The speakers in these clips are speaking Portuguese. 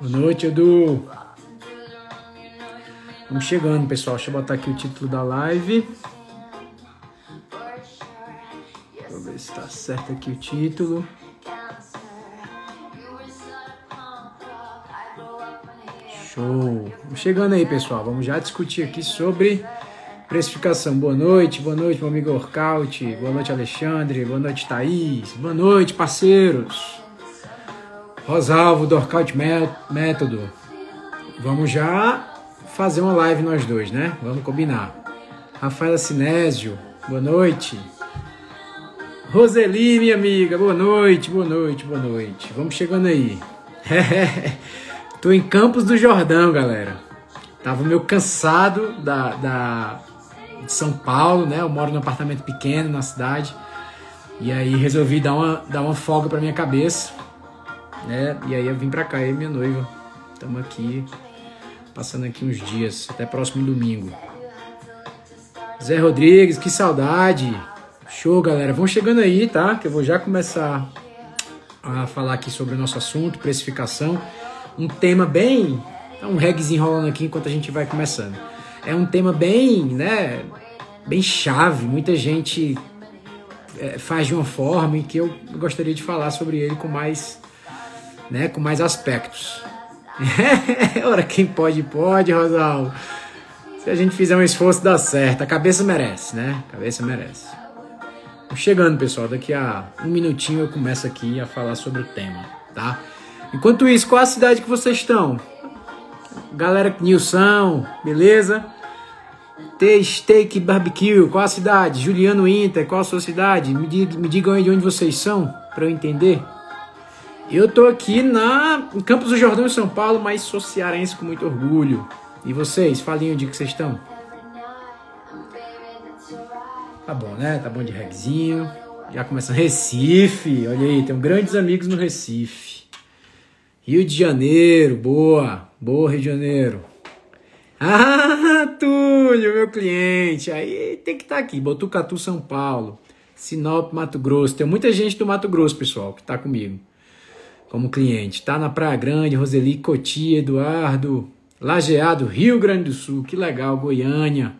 Boa noite, Edu. Vamos chegando, pessoal. Deixa eu botar aqui o título da live. Eu ver se tá certo aqui o título. Show. Vamos chegando aí, pessoal. Vamos já discutir aqui sobre precificação. Boa noite, boa noite, meu amigo Orcaut. Boa noite, Alexandre. Boa noite, Thaís. Boa noite, parceiros. Rosalvo do Orcaut Método. Vamos já fazer uma live nós dois, né? Vamos combinar. Rafaela Sinésio, boa noite. Roseli, minha amiga, boa noite, boa noite, boa noite. Vamos chegando aí. Tô em Campos do Jordão, galera. Tava meio cansado da, da, de São Paulo, né? Eu moro num apartamento pequeno na cidade. E aí resolvi dar uma, dar uma folga pra minha cabeça, né? E aí eu vim pra cá, e minha noiva. Estamos aqui, passando aqui uns dias, até próximo domingo. Zé Rodrigues, que saudade! Show, galera. Vão chegando aí, tá? Que eu vou já começar a falar aqui sobre o nosso assunto, precificação. Um tema bem. Um reggaezinho rolando aqui enquanto a gente vai começando. É um tema bem, né? Bem chave. Muita gente é, faz de uma forma em que eu gostaria de falar sobre ele com mais, né? Com mais aspectos. Ora, quem pode, pode, Rosal. Se a gente fizer um esforço, dá certo. A cabeça merece, né? A cabeça merece. Chegando, pessoal. Daqui a um minutinho eu começo aqui a falar sobre o tema, tá? Enquanto isso, qual a cidade que vocês estão? Galera Nilson, beleza? Steak Barbecue, qual a cidade? Juliano Inter, qual a sua cidade? Me, diga, me digam aí de onde vocês são, para eu entender. Eu tô aqui na em Campos do Jordão, em São Paulo, mas sou cearense com muito orgulho. E vocês, falem onde que vocês estão. Tá bom, né? Tá bom de regzinho. Já começando. Recife, olha aí, tenho grandes amigos no Recife. Rio de Janeiro, boa. Boa, Rio de Janeiro. Ah, Túlio, meu cliente. Aí tem que estar tá aqui. Botucatu, São Paulo. Sinop, Mato Grosso. Tem muita gente do Mato Grosso, pessoal, que está comigo como cliente. Tá na Praia Grande, Roseli, Cotia, Eduardo, Lajeado, Rio Grande do Sul. Que legal, Goiânia.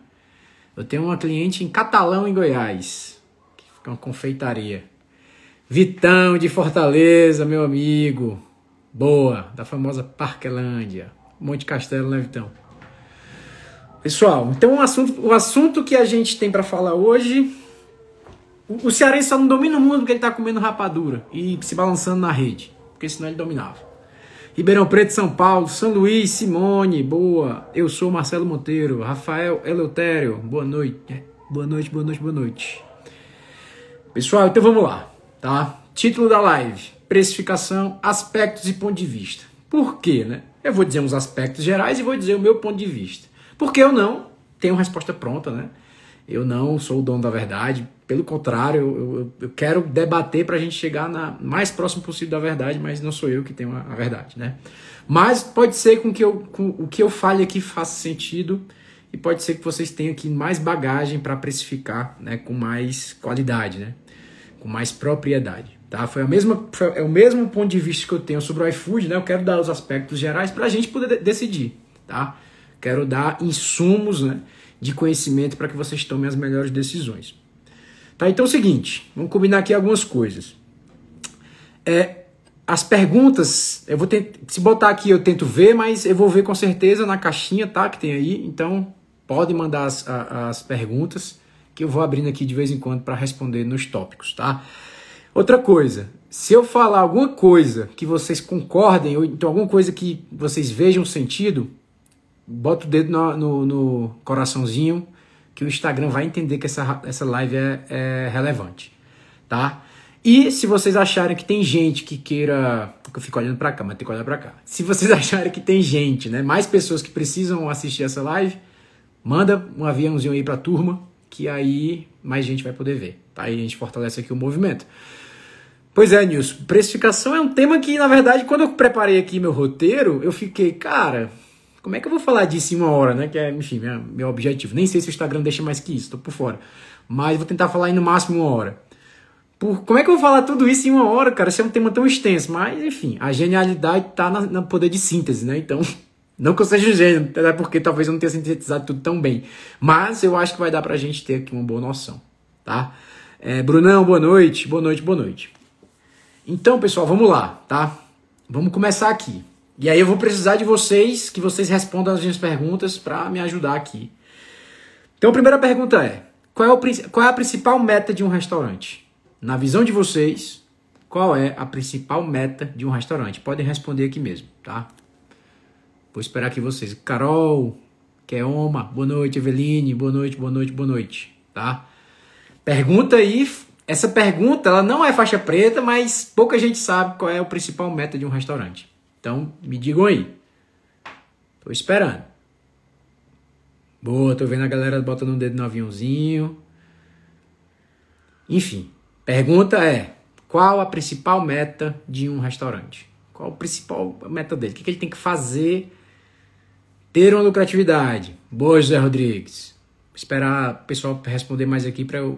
Eu tenho uma cliente em Catalão, em Goiás, que fica uma confeitaria. Vitão de Fortaleza, meu amigo. Boa, da famosa Parquelândia. Monte Castelo, né, Vitão? Pessoal, então o assunto, o assunto que a gente tem para falar hoje. O, o cearense só não domina o mundo porque ele tá comendo rapadura e se balançando na rede. Porque senão ele dominava. Ribeirão Preto, São Paulo, São Luís, Simone, boa. Eu sou Marcelo Monteiro, Rafael Eleutério, boa noite. É, boa noite, boa noite, boa noite. Pessoal, então vamos lá, tá? Título da live: Precificação, aspectos e ponto de vista. Por quê, né? Eu vou dizer uns aspectos gerais e vou dizer o meu ponto de vista. Porque eu não tenho resposta pronta, né? Eu não sou o dono da verdade. Pelo contrário, eu, eu, eu quero debater para a gente chegar na mais próximo possível da verdade, mas não sou eu que tenho a, a verdade, né? Mas pode ser com que eu, com, o que eu fale aqui faça sentido e pode ser que vocês tenham aqui mais bagagem para precificar, né? Com mais qualidade, né? Com mais propriedade. Tá? Foi, a mesma, foi, é o mesmo ponto de vista que eu tenho sobre o iFood, né? Eu quero dar os aspectos gerais para a gente poder decidir, tá? Quero dar insumos, né? de conhecimento para que vocês tomem as melhores decisões. Tá, então é o seguinte, vamos combinar aqui algumas coisas. É, as perguntas, eu vou tentar, se botar aqui eu tento ver, mas eu vou ver com certeza na caixinha, tá, que tem aí. Então, pode mandar as, as perguntas que eu vou abrindo aqui de vez em quando para responder nos tópicos, tá? Outra coisa, se eu falar alguma coisa que vocês concordem, ou então alguma coisa que vocês vejam sentido, bota o dedo no, no, no, coraçãozinho que o Instagram vai entender que essa, essa live é, é relevante, tá? E se vocês acharem que tem gente que queira. Eu fico olhando para cá, mas tem que olhar para cá. Se vocês acharem que tem gente, né? Mais pessoas que precisam assistir essa live, manda um aviãozinho aí pra turma, que aí mais gente vai poder ver. Tá? Aí a gente fortalece aqui o movimento. Pois é, Nilson. Precificação é um tema que, na verdade, quando eu preparei aqui meu roteiro, eu fiquei, cara, como é que eu vou falar disso em uma hora, né? Que é, enfim, meu, objetivo. Nem sei se o Instagram deixa mais que isso, tô por fora. Mas vou tentar falar em no máximo uma hora. por, como é que eu vou falar tudo isso em uma hora, cara? Isso é um tema tão extenso. Mas, enfim, a genialidade tá no poder de síntese, né? Então, não que eu seja gênio, até porque talvez eu não tenha sintetizado tudo tão bem. Mas eu acho que vai dar pra gente ter aqui uma boa noção, tá? É, Brunão, boa noite, boa noite, boa noite. Então, pessoal, vamos lá, tá? Vamos começar aqui. E aí eu vou precisar de vocês, que vocês respondam as minhas perguntas para me ajudar aqui. Então a primeira pergunta é: qual é, o, qual é a principal meta de um restaurante? Na visão de vocês, qual é a principal meta de um restaurante? Podem responder aqui mesmo, tá? Vou esperar aqui vocês. Carol, Keoma, boa noite, Eveline, boa noite, boa noite, boa noite, tá? Pergunta aí, essa pergunta ela não é faixa preta, mas pouca gente sabe qual é o principal meta de um restaurante. Então, me digam aí. Tô esperando. Boa, tô vendo a galera botando um dedo no aviãozinho. Enfim, pergunta é: qual a principal meta de um restaurante? Qual a principal meta dele? O que, ele tem que fazer ter uma lucratividade? Boa, José Rodrigues. Vou esperar o pessoal responder mais aqui para eu,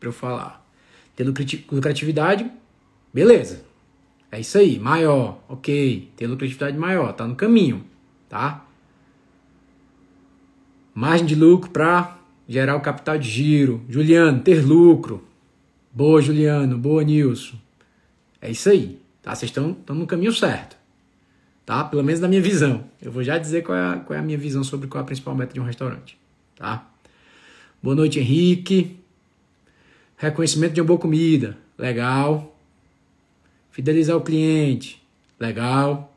eu falar. Ter lucratividade, beleza. É isso aí, maior, ok. Ter lucratividade maior, tá no caminho, tá? Margem de lucro para gerar o capital de giro. Juliano, ter lucro. Boa, Juliano. Boa, Nilson. É isso aí, tá? Vocês estão no caminho certo, tá? Pelo menos na minha visão. Eu vou já dizer qual é, a, qual é a minha visão sobre qual é a principal meta de um restaurante, tá? Boa noite, Henrique. Reconhecimento de uma boa comida. Legal. Fidelizar o cliente. Legal.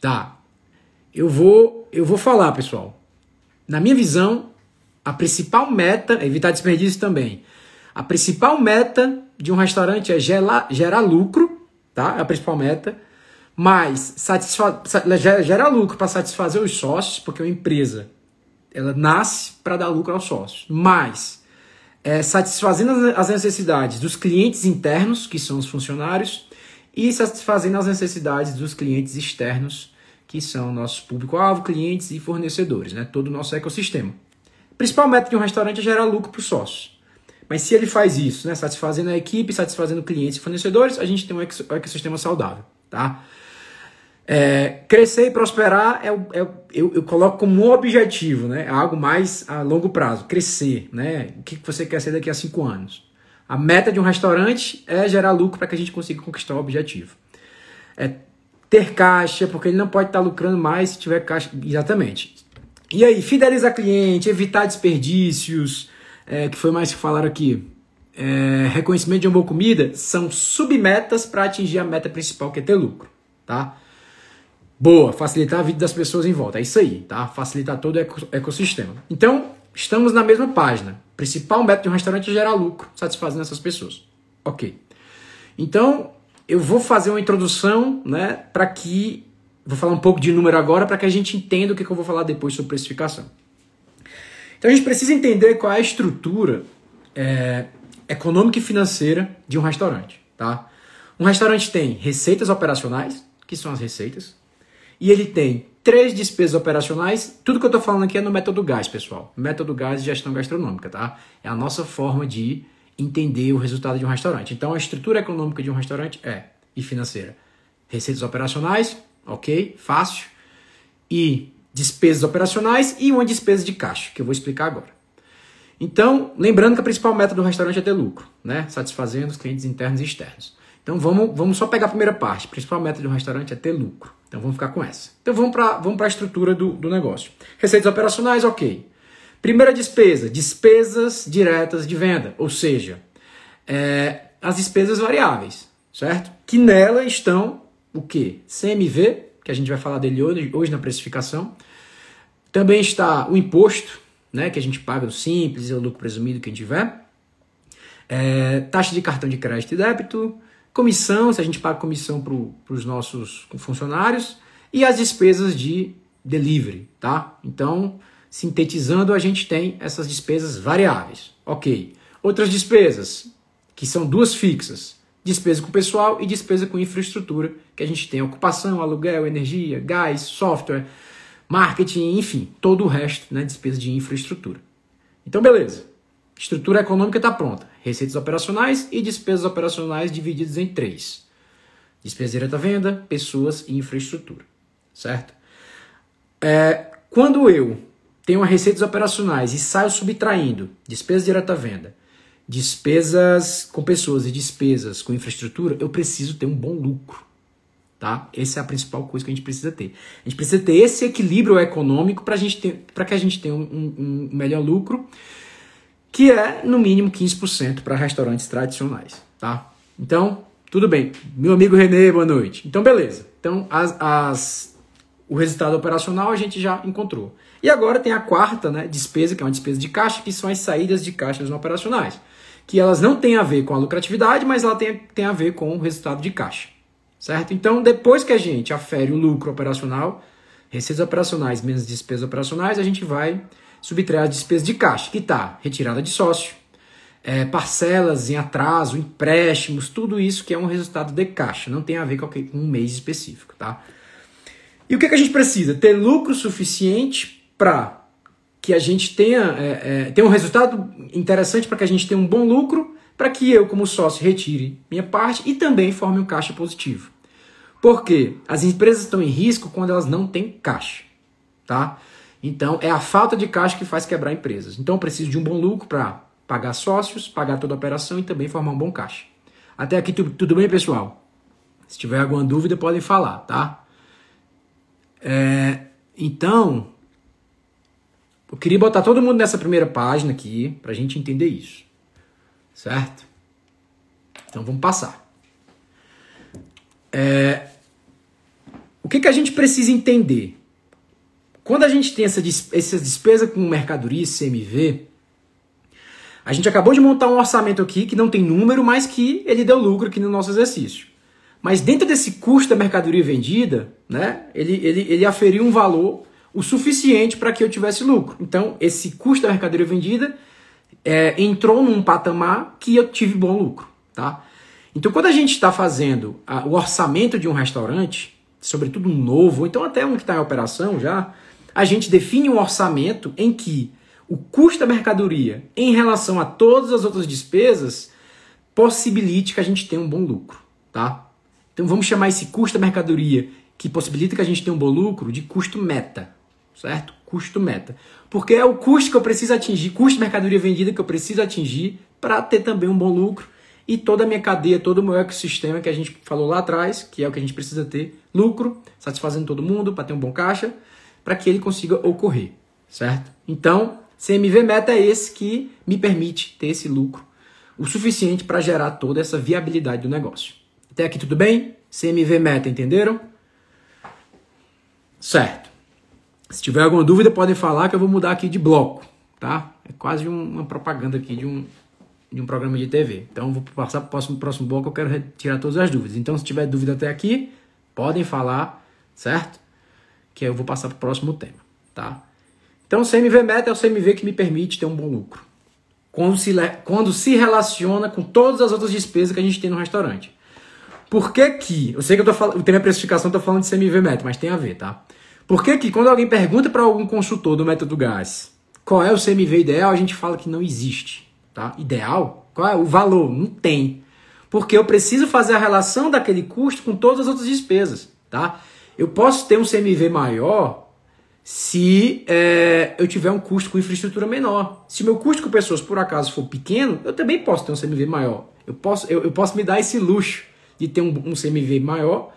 Tá. Eu vou, eu vou falar, pessoal. Na minha visão, a principal meta, evitar desperdício também. A principal meta de um restaurante é gerar, gerar lucro, tá? É a principal meta. Mas satisfa gera lucro para satisfazer os sócios, porque uma empresa ela nasce para dar lucro aos sócios. Mas é, satisfazendo as necessidades dos clientes internos, que são os funcionários, e satisfazendo as necessidades dos clientes externos, que são nossos público-alvo, clientes e fornecedores, né? todo o nosso ecossistema. O principal método de um restaurante é gerar lucro para os sócios. Mas se ele faz isso, né, satisfazendo a equipe, satisfazendo clientes e fornecedores, a gente tem um ecossistema saudável. Tá? É, crescer e prosperar é, é eu, eu, coloco como um objetivo, né? É algo mais a longo prazo, crescer, né? O que você quer ser daqui a cinco anos? A meta de um restaurante é gerar lucro para que a gente consiga conquistar o objetivo. É ter caixa, porque ele não pode estar lucrando mais se tiver caixa. Exatamente. E aí, fidelizar cliente, evitar desperdícios, é, que foi mais que falaram aqui. É, reconhecimento de uma boa comida são submetas para atingir a meta principal, que é ter lucro, tá? Boa, facilitar a vida das pessoas em volta. É isso aí, tá? Facilitar todo o ecossistema. Então, estamos na mesma página. O principal método de um restaurante é gerar lucro, satisfazendo essas pessoas. Ok. Então, eu vou fazer uma introdução, né, para que. Vou falar um pouco de número agora para que a gente entenda o que, que eu vou falar depois sobre precificação. Então, a gente precisa entender qual é a estrutura é, econômica e financeira de um restaurante, tá? Um restaurante tem receitas operacionais, que são as receitas, e ele tem três despesas operacionais. Tudo que eu estou falando aqui é no método GAS, pessoal. Método GAS de gestão gastronômica, tá? É a nossa forma de entender o resultado de um restaurante. Então, a estrutura econômica de um restaurante é e financeira. Receitas operacionais, ok, fácil. E despesas operacionais e uma despesa de caixa, que eu vou explicar agora. Então, lembrando que a principal meta do restaurante é ter lucro, né? Satisfazendo os clientes internos e externos. Então, vamos, vamos só pegar a primeira parte. A principal meta de um restaurante é ter lucro. Então vamos ficar com essa. Então vamos para vamos a estrutura do, do negócio. Receitas operacionais, ok. Primeira despesa, despesas diretas de venda, ou seja, é, as despesas variáveis, certo? Que nela estão o que? CMV, que a gente vai falar dele hoje, hoje na precificação. Também está o imposto, né, que a gente paga no simples, é o lucro presumido que a gente tiver. É, taxa de cartão de crédito e débito, comissão, se a gente paga comissão para os nossos funcionários, e as despesas de delivery, tá? Então, sintetizando, a gente tem essas despesas variáveis. Ok. Outras despesas, que são duas fixas: despesa com pessoal e despesa com infraestrutura, que a gente tem ocupação, aluguel, energia, gás, software, marketing, enfim, todo o resto, né? Despesa de infraestrutura. Então, beleza. Estrutura econômica está pronta. Receitas operacionais e despesas operacionais divididas em três. Despesa direta venda, pessoas e infraestrutura. Certo? É, quando eu tenho receitas operacionais e saio subtraindo despesa direta venda, despesas com pessoas e despesas com infraestrutura, eu preciso ter um bom lucro. Tá? Essa é a principal coisa que a gente precisa ter. A gente precisa ter esse equilíbrio econômico para que a gente tenha um, um, um, melhor lucro, que é no mínimo 15% para restaurantes tradicionais. Tá? Então, tudo bem. Meu amigo Renê, boa noite. Então, beleza. Então, as, as, o resultado operacional a gente já encontrou. E agora tem a quarta né, despesa, que é uma despesa de caixa, que são as saídas de caixas não operacionais. Que elas não têm a ver com a lucratividade, mas ela tem, tem a ver com o resultado de caixa certo? Então, depois que a gente afere o lucro operacional, receitas operacionais menos despesas operacionais, a gente vai subtrair as despesas de caixa, que está retirada de sócio, é, parcelas em atraso, empréstimos, tudo isso que é um resultado de caixa, não tem a ver com um mês específico, tá? E o que, que a gente precisa? Ter lucro suficiente para que a gente tenha, é, é, tenha um resultado interessante para que a gente tenha um bom lucro, para que eu, como sócio, retire minha parte e também forme um caixa positivo. Porque as empresas estão em risco quando elas não têm caixa, tá? Então é a falta de caixa que faz quebrar empresas. Então eu preciso de um bom lucro para pagar sócios, pagar toda a operação e também formar um bom caixa. Até aqui tudo, bem, pessoal? Se tiver alguma dúvida, podem falar, tá? É, então, eu queria botar todo mundo nessa primeira página aqui para a gente entender isso, certo? Então vamos passar. É, o que, que a gente precisa entender? Quando a gente tem essa, essa despesa com mercadoria CMV, a gente acabou de montar um orçamento aqui que não tem número, mas que ele deu lucro aqui no nosso exercício. Mas dentro desse custo da mercadoria vendida, né, ele, ele, ele aferiu um valor o suficiente para que eu tivesse lucro. Então, esse custo da mercadoria vendida é, entrou num patamar que eu tive bom lucro. Tá? Então, quando a gente está fazendo a, o orçamento de um restaurante, sobretudo um novo, ou então até um que está em operação já, a gente define um orçamento em que o custo da mercadoria em relação a todas as outras despesas possibilite que a gente tenha um bom lucro, tá? Então vamos chamar esse custo da mercadoria que possibilita que a gente tenha um bom lucro de custo meta, certo? Custo meta. Porque é o custo que eu preciso atingir, custo de mercadoria vendida que eu preciso atingir para ter também um bom lucro e toda a minha cadeia, todo o meu ecossistema que a gente falou lá atrás, que é o que a gente precisa ter, lucro, satisfazendo todo mundo para ter um bom caixa, para que ele consiga ocorrer, certo? Então, CMV meta é esse que me permite ter esse lucro, o suficiente para gerar toda essa viabilidade do negócio. Até aqui tudo bem? CMV meta, entenderam? Certo. Se tiver alguma dúvida, podem falar que eu vou mudar aqui de bloco, tá? É quase uma propaganda aqui de um, de um programa de TV. Então, vou passar para o próximo, próximo bloco, eu quero retirar todas as dúvidas. Então, se tiver dúvida até aqui, podem falar, certo? Que eu vou passar para o próximo tema, tá? Então, o CMV Meta é o CMV que me permite ter um bom lucro. Quando se, quando se relaciona com todas as outras despesas que a gente tem no restaurante. Por que que... Eu sei que eu tô falando, tem a precificação, estou falando de CMV Meta, mas tem a ver, tá? Por que que quando alguém pergunta para algum consultor do método GAS qual é o CMV ideal, a gente fala que não existe tá? Ideal? Qual é o valor? Não tem. Porque eu preciso fazer a relação daquele custo com todas as outras despesas, tá? Eu posso ter um CMV maior se é, eu tiver um custo com infraestrutura menor. Se meu custo com pessoas, por acaso, for pequeno, eu também posso ter um CMV maior. Eu posso, eu, eu posso me dar esse luxo de ter um, um, CMV maior.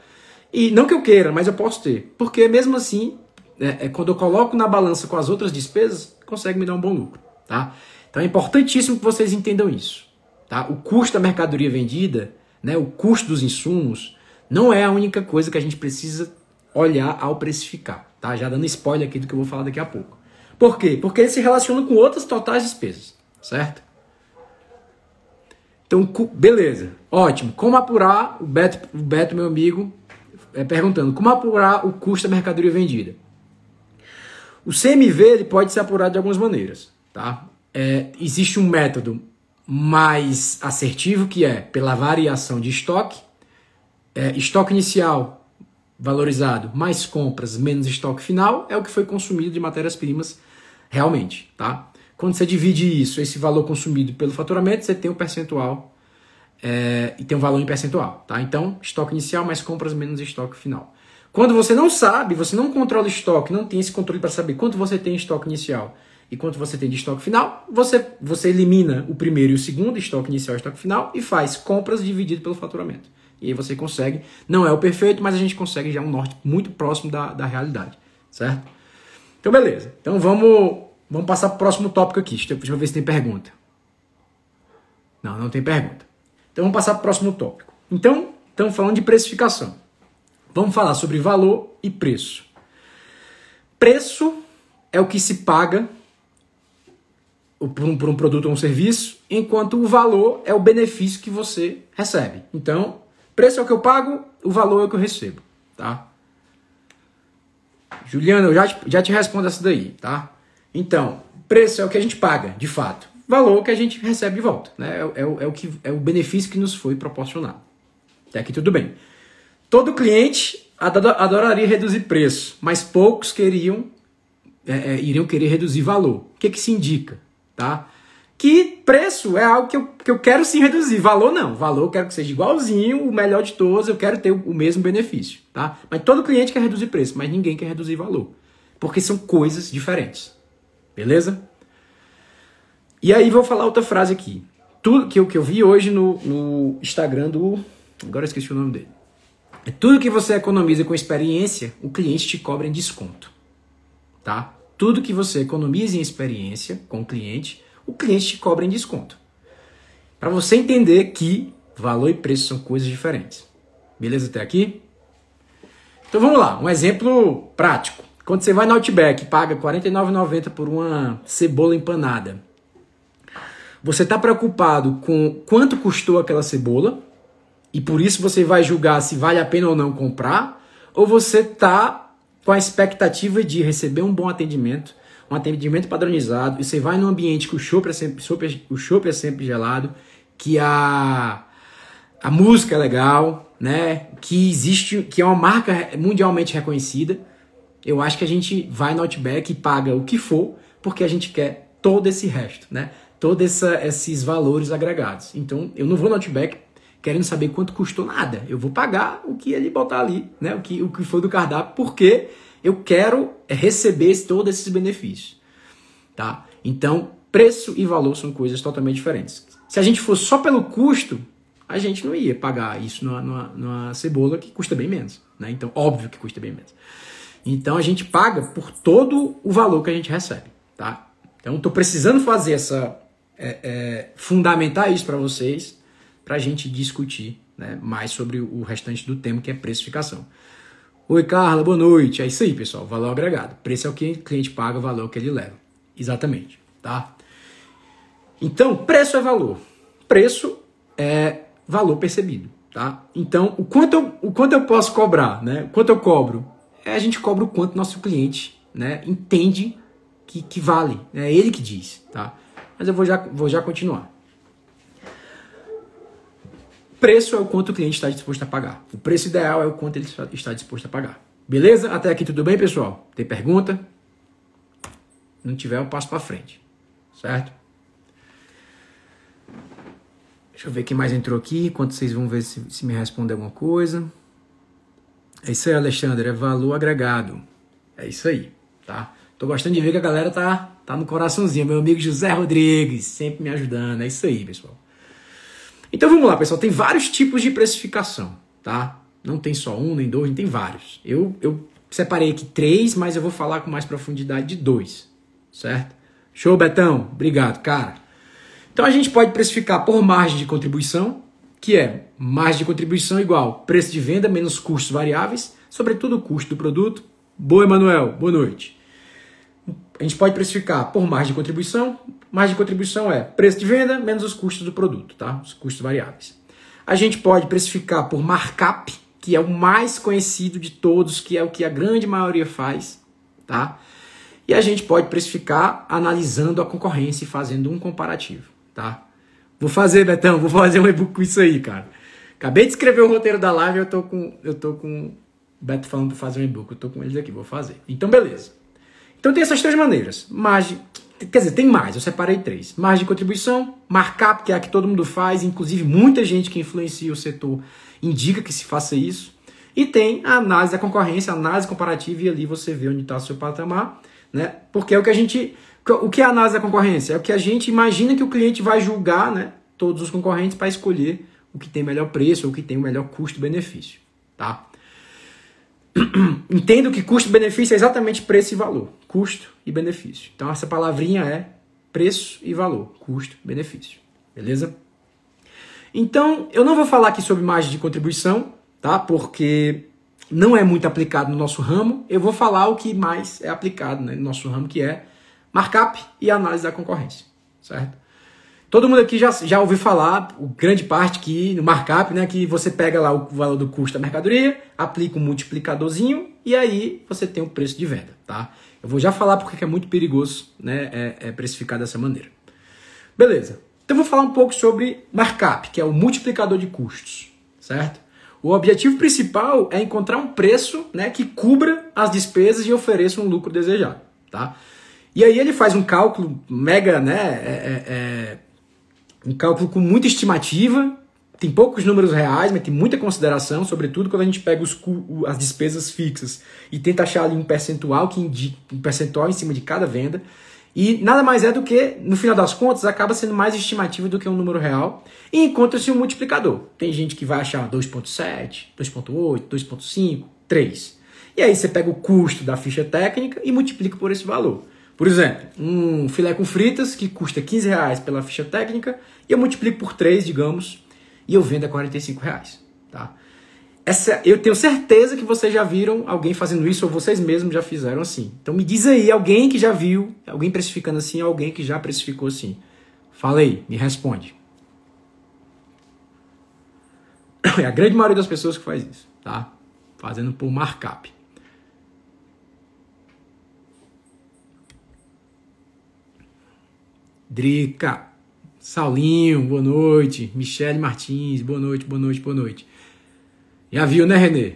E não que eu queira, mas eu posso ter. Porque mesmo assim, é, é, quando eu coloco na balança com as outras despesas, consegue me dar um bom lucro. Tá? Então é importantíssimo que vocês entendam isso. Tá? O custo da mercadoria vendida, né, o custo dos insumos, não é a única coisa que a gente precisa olhar ao precificar. Tá? Já dando spoiler aqui do que eu vou falar daqui a pouco. Por quê? Porque ele se relaciona com outras totais despesas, certo? Então, beleza, ótimo. Como apurar, o Beto, o Beto meu amigo, é perguntando, como apurar o custo da mercadoria vendida? O CMV ele pode ser apurado de algumas maneiras, tá? é, existe um método mais assertivo que é pela variação de estoque, é, estoque inicial valorizado mais compras menos estoque final é o que foi consumido de matérias-primas realmente, tá? Quando você divide isso, esse valor consumido pelo faturamento, você tem um percentual é, e tem um valor em percentual, tá? Então, estoque inicial mais compras menos estoque final. Quando você não sabe, você não controla estoque, não tem esse controle para saber quanto você tem em estoque inicial e quanto você tem de estoque final, você, você elimina o primeiro e o segundo, estoque inicial e estoque final, e faz compras dividido pelo faturamento. E aí você consegue, não é o perfeito, mas a gente consegue já um norte muito próximo da, da realidade, certo? Então, beleza. Então vamos, vamos passar para o próximo tópico aqui. Deixa eu ver se tem pergunta. Não, não tem pergunta. Então vamos passar para o próximo tópico. Então, estamos falando de precificação. Vamos falar sobre valor e preço. Preço é o que se paga por um, por um produto ou um serviço, enquanto o valor é o benefício que você recebe. Então, preço é o que eu pago, o valor é o que eu recebo, tá? Juliana, eu já te, já te respondo essa daí, tá? Então, preço é o que a gente paga, de fato. Valor é que a gente recebe de volta, né? É, é, é, o, que, é o benefício que nos foi proporcionado. Até aqui tudo bem. Todo cliente adoraria reduzir preço, mas poucos queriam, é, é, iriam querer reduzir valor. O que, que se indica? tá? Que preço é algo que eu, que eu quero sim reduzir, valor não. Valor eu quero que seja igualzinho, o melhor de todos, eu quero ter o, o mesmo benefício, tá? Mas todo cliente quer reduzir preço, mas ninguém quer reduzir valor. Porque são coisas diferentes. Beleza? E aí vou falar outra frase aqui. Tudo que eu, que eu vi hoje no, no Instagram do. Agora esqueci o nome dele. É tudo que você economiza com experiência, o cliente te cobra em desconto. Tá? Tudo que você economiza em experiência com o cliente, o cliente te cobra em desconto. Para você entender que valor e preço são coisas diferentes. Beleza até aqui? Então vamos lá, um exemplo prático. Quando você vai no Outback e paga R$ 49,90 por uma cebola empanada, você está preocupado com quanto custou aquela cebola e por isso você vai julgar se vale a pena ou não comprar, ou você está com a expectativa de receber um bom atendimento, um atendimento padronizado, e você vai num ambiente que o chopp é sempre, o chopp é sempre gelado, que a, a música é legal, né? Que existe, que é uma marca mundialmente reconhecida. Eu acho que a gente vai no Outback e paga o que for, porque a gente quer todo esse resto, né? Todos esses valores agregados. Então, eu não vou no Outback querendo saber quanto custou nada. Eu vou pagar o que ele botar ali, né? O que, o que foi do cardápio, porque eu quero receber todos esses benefícios. Tá? Então, preço e valor são coisas totalmente diferentes. Se a gente fosse só pelo custo, a gente não ia pagar isso numa, numa, numa cebola que custa bem menos. Né? Então, óbvio que custa bem menos. Então, a gente paga por todo o valor que a gente recebe. Tá? Então, estou precisando fazer essa. É, é, fundamentar isso para vocês para a gente discutir né, mais sobre o restante do tema, que é precificação. Oi, Carla, boa noite. É isso aí, pessoal. Valor agregado. Preço é o que o cliente paga, o valor que ele leva. Exatamente, tá? Então, preço é valor. Preço é valor percebido, tá? Então, o quanto eu, o quanto eu posso cobrar, né? O quanto eu cobro? É, a gente cobra o quanto nosso cliente, né, entende que, que vale. É ele que diz, tá? Mas eu vou já, vou já continuar. Preço é o quanto o cliente está disposto a pagar. O preço ideal é o quanto ele está disposto a pagar. Beleza? Até aqui tudo bem, pessoal? Tem pergunta? Não tiver, eu passo para frente. Certo? Deixa eu ver quem mais entrou aqui, enquanto vocês vão ver se, se me responder alguma coisa. É isso aí, Alexandre, é valor agregado. É isso aí, tá? Tô gostando de ver que a galera tá, tá no coraçãozinho. Meu amigo José Rodrigues, sempre me ajudando. É isso aí, pessoal. Então vamos lá, pessoal. Tem vários tipos de precificação, tá? Não tem só um, nem dois, tem vários. Eu, eu separei aqui três, mas eu vou falar com mais profundidade de dois, certo? Show, Betão? Obrigado, cara. Então a gente pode precificar por margem de contribuição, que é margem de contribuição igual preço de venda menos custos variáveis, sobretudo o custo do produto. Boa, Emanuel. Boa noite. A gente pode precificar por margem de contribuição, Margem de contribuição é preço de venda menos os custos do produto, tá? Os custos variáveis. A gente pode precificar por markup, que é o mais conhecido de todos, que é o que a grande maioria faz, tá? E a gente pode precificar analisando a concorrência e fazendo um comparativo, tá? Vou fazer, Betão, vou fazer um e-book com isso aí, cara. Acabei de escrever o roteiro da live, eu tô com eu tô com o Beto falando para fazer um e-book, eu tô com eles aqui, vou fazer. Então beleza. Então tem essas três maneiras: margem Quer dizer, tem mais, eu separei três. Margem de contribuição, markup, que é a que todo mundo faz, inclusive muita gente que influencia o setor indica que se faça isso. E tem a análise da concorrência, análise comparativa, e ali você vê onde está o seu patamar, né? Porque é o que a gente. O que é a análise da concorrência? É o que a gente imagina que o cliente vai julgar, né? Todos os concorrentes para escolher o que tem melhor preço ou o que tem o melhor custo-benefício, tá? Entendo que custo-benefício é exatamente preço e valor. Custo e benefício. Então, essa palavrinha é preço e valor. Custo-benefício. Beleza? Então, eu não vou falar aqui sobre margem de contribuição, tá? Porque não é muito aplicado no nosso ramo. Eu vou falar o que mais é aplicado né, no nosso ramo, que é markup e análise da concorrência, certo? Todo mundo aqui já, já ouviu falar, grande parte que no markup, né, que você pega lá o valor do custo da mercadoria, aplica um multiplicadorzinho e aí você tem o preço de venda, tá? Eu vou já falar porque é muito perigoso, né, é, é precificar dessa maneira. Beleza. Então vou falar um pouco sobre markup, que é o multiplicador de custos, certo? O objetivo principal é encontrar um preço, né, que cubra as despesas e ofereça um lucro desejado, tá? E aí ele faz um cálculo mega, né, é, é, é um cálculo com muita estimativa, tem poucos números reais, mas tem muita consideração, sobretudo quando a gente pega os, as despesas fixas e tenta achar ali um percentual que indica um percentual em cima de cada venda. E nada mais é do que, no final das contas, acaba sendo mais estimativa do que um número real. E encontra-se um multiplicador. Tem gente que vai achar 2,7, 2,8, 2,5, 3. E aí você pega o custo da ficha técnica e multiplica por esse valor. Por exemplo, um filé com fritas que custa 15 reais pela ficha técnica e eu multiplico por 3, digamos, e eu vendo a 45 reais. Tá? Essa, eu tenho certeza que vocês já viram alguém fazendo isso ou vocês mesmos já fizeram assim. Então me diz aí, alguém que já viu, alguém precificando assim, alguém que já precificou assim. Fala aí, me responde. É a grande maioria das pessoas que faz isso, tá? Fazendo por markup. Drica, Saulinho, boa noite. Michele Martins, boa noite, boa noite, boa noite. Já viu, né, Renê?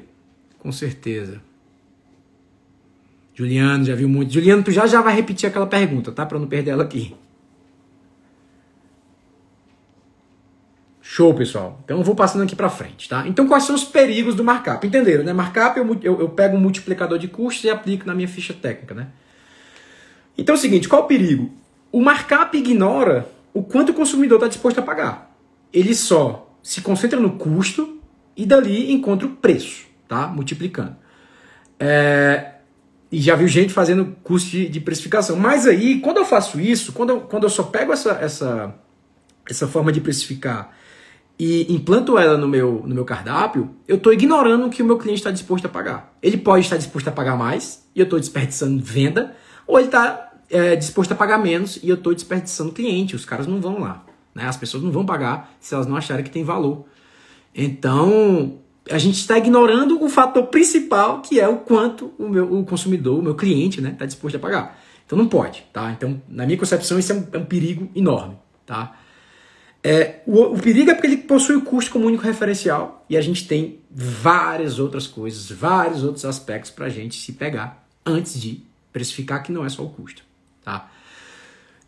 Com certeza. Juliano, já viu muito. Juliano, tu já já vai repetir aquela pergunta, tá? Para não perder ela aqui. Show, pessoal. Então eu vou passando aqui para frente, tá? Então quais são os perigos do markup? Entenderam, né? Markup eu, eu, eu pego um multiplicador de custos e aplico na minha ficha técnica, né? Então é o seguinte, qual o perigo? O markup ignora o quanto o consumidor está disposto a pagar. Ele só se concentra no custo e dali encontra o preço, tá? Multiplicando. É, e já viu gente fazendo custo de, de, precificação. Mas aí, quando eu faço isso, quando eu, quando eu só pego essa, essa, essa forma de precificar e implanto ela no meu, no meu cardápio, eu estou ignorando o que o meu cliente está disposto a pagar. Ele pode estar disposto a pagar mais e eu estou desperdiçando venda, ou ele está é, disposto a pagar menos e eu estou desperdiçando cliente. Os caras não vão lá. Né? As pessoas não vão pagar se elas não acharem que tem valor. Então, a gente está ignorando o fator principal, que é o quanto o, meu, o consumidor, o meu cliente, está né, tá disposto a pagar. Então não pode, tá? Então, na minha concepção, isso é um, é um perigo enorme, tá? É, o, o, perigo é porque ele possui o custo como único referencial e a gente tem várias outras coisas, vários outros aspectos para a gente se pegar antes de precificar que não é só o custo. Tá?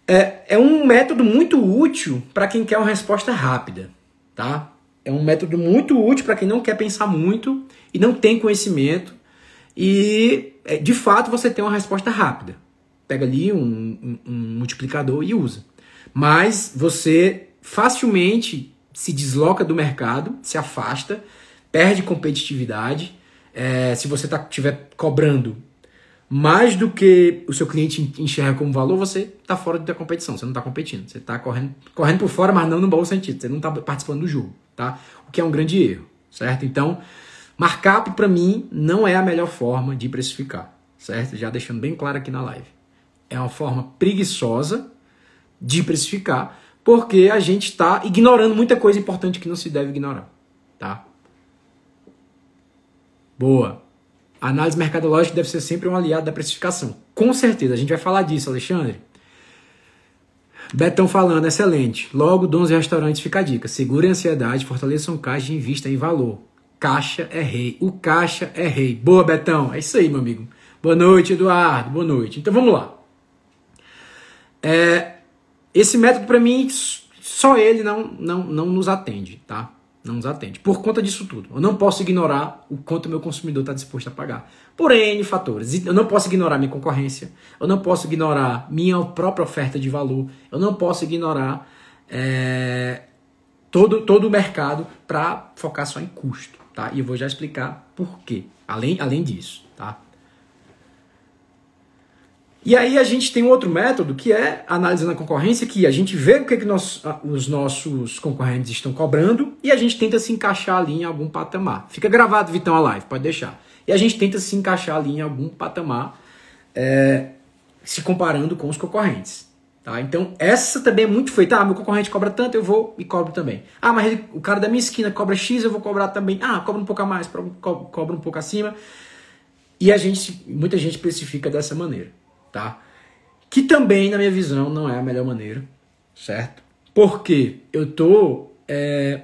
É, é um método muito útil para quem quer uma resposta rápida. Tá? É um método muito útil para quem não quer pensar muito e não tem conhecimento. E é, de fato você tem uma resposta rápida. Pega ali um, um, um multiplicador e usa. Mas você facilmente se desloca do mercado, se afasta, perde competitividade. É, se você tá, cobrando mais do que o seu cliente enxerga como valor, você está fora da competição, você não está competindo. Você está correndo, correndo por fora, mas não no bom sentido. Você não está participando do jogo, tá? O que é um grande erro, certo? Então, markup para mim não é a melhor forma de precificar, certo? Já deixando bem claro aqui na live. É uma forma preguiçosa de precificar, porque a gente está ignorando muita coisa importante que não se deve ignorar, tá? Boa. A análise mercadológica deve ser sempre um aliado da precificação. Com certeza, a gente vai falar disso, Alexandre. Betão falando, excelente. Logo, dons e restaurantes fica a dica. Segure a ansiedade, fortaleçam caixa e invista em valor. Caixa é rei. O caixa é rei. Boa, Betão. É isso aí, meu amigo. Boa noite, Eduardo. Boa noite. Então vamos lá. é, esse método para mim só ele não, não, não nos atende, tá? Não nos atende. Por conta disso tudo. Eu não posso ignorar o quanto meu consumidor está disposto a pagar. Por N fatores. Eu não posso ignorar minha concorrência. Eu não posso ignorar minha própria oferta de valor. Eu não posso ignorar é, todo, todo o mercado para focar só em custo. Tá? E eu vou já explicar por quê. Além, além disso. Tá? E aí a gente tem um outro método que é analisando a concorrência, que a gente vê o que, que nós, os nossos concorrentes estão cobrando e a gente tenta se encaixar ali em algum patamar. Fica gravado, Vitão, a live, pode deixar. E a gente tenta se encaixar ali em algum patamar, é, se comparando com os concorrentes. Tá? Então, essa também é muito feita. Ah, meu concorrente cobra tanto, eu vou e cobro também. Ah, mas ele, o cara da minha esquina cobra X, eu vou cobrar também. Ah, cobra um pouco a mais, cobra um pouco acima. E a gente, muita gente especifica dessa maneira tá? Que também, na minha visão, não é a melhor maneira, certo? Porque eu tô é,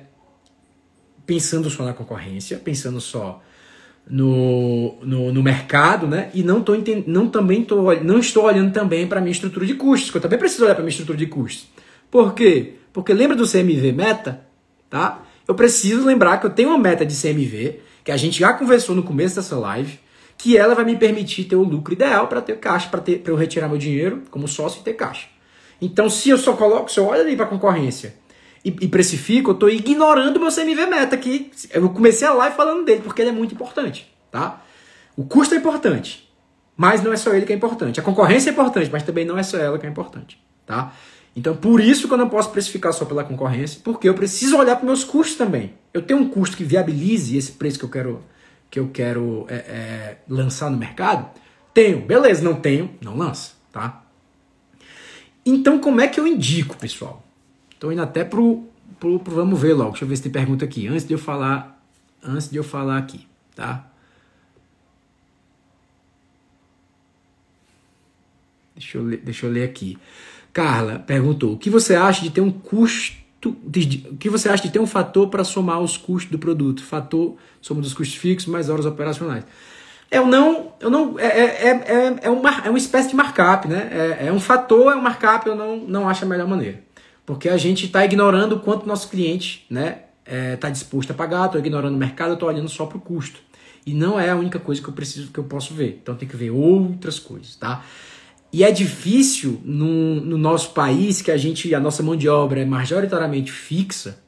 pensando só na concorrência, pensando só no, no, no, mercado, né? E não, tô não, também tô, não estou olhando também para minha estrutura de custos, que eu também preciso olhar para minha estrutura de custos. Por quê? Porque lembra do CMV meta? Tá? Eu preciso lembrar que eu tenho uma meta de CMV, que a gente já conversou no começo dessa live, que ela vai me permitir ter o lucro ideal para ter caixa, para eu retirar meu dinheiro como sócio e ter caixa. Então, se eu só coloco, se eu olho ali para a concorrência e, e, precifico, eu estou ignorando o meu CMV meta, que eu comecei a live falando dele, porque ele é muito importante, tá? O custo é importante, mas não é só ele que é importante. A concorrência é importante, mas também não é só ela que é importante, tá? Então, por isso que eu não posso precificar só pela concorrência, porque eu preciso olhar para meus custos também. Eu tenho um custo que viabilize esse preço que eu quero que eu quero é, é, lançar no mercado? Tenho, beleza, não tenho, não lança, tá? Então, como é que eu indico, pessoal? Estou indo até pro, pro, pro, Vamos ver logo. Deixa eu ver se tem pergunta aqui. Antes de eu falar. Antes de eu falar aqui, tá? Deixa eu deixa eu ler aqui. Carla perguntou: o que você acha de ter um custo de, o que você acha de ter um fator para somar os custos do produto? Fator, soma dos custos fixos mais horas operacionais. Eu não, eu não, é, é, é, é, uma, é uma espécie de markup, né? É, é um fator, é um markup, eu não, não acho a melhor maneira. Porque a gente está ignorando o quanto nosso cliente né, está disposto a pagar, estou ignorando o mercado, estou olhando só para o custo. E não é a única coisa que eu preciso, que eu posso ver. Então tem que ver outras coisas, tá? E é difícil no, no nosso país, que a gente, a nossa mão de obra é majoritariamente fixa,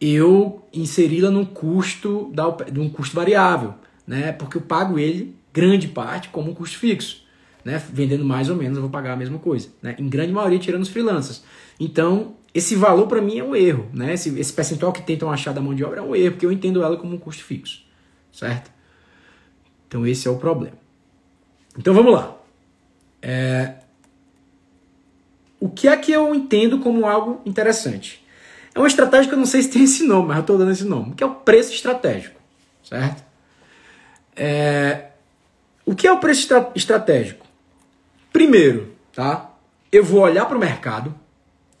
eu inseri-la num custo, da, num custo variável, né? Porque eu pago ele, grande parte, como um custo fixo. Né? Vendendo mais ou menos, eu vou pagar a mesma coisa. Né? Em grande maioria, tirando os freelancers. Então, esse valor para mim é um erro. Né? Esse, esse percentual que tentam achar da mão de obra é um erro, porque eu entendo ela como um custo fixo. Certo? Então, esse é o problema. Então, vamos lá. É... O que é que eu entendo como algo interessante? É uma estratégia que eu não sei se tem esse nome, mas eu estou dando esse nome, que é o preço estratégico, certo? É... O que é o preço estra estratégico? Primeiro, tá? Eu vou olhar para o mercado,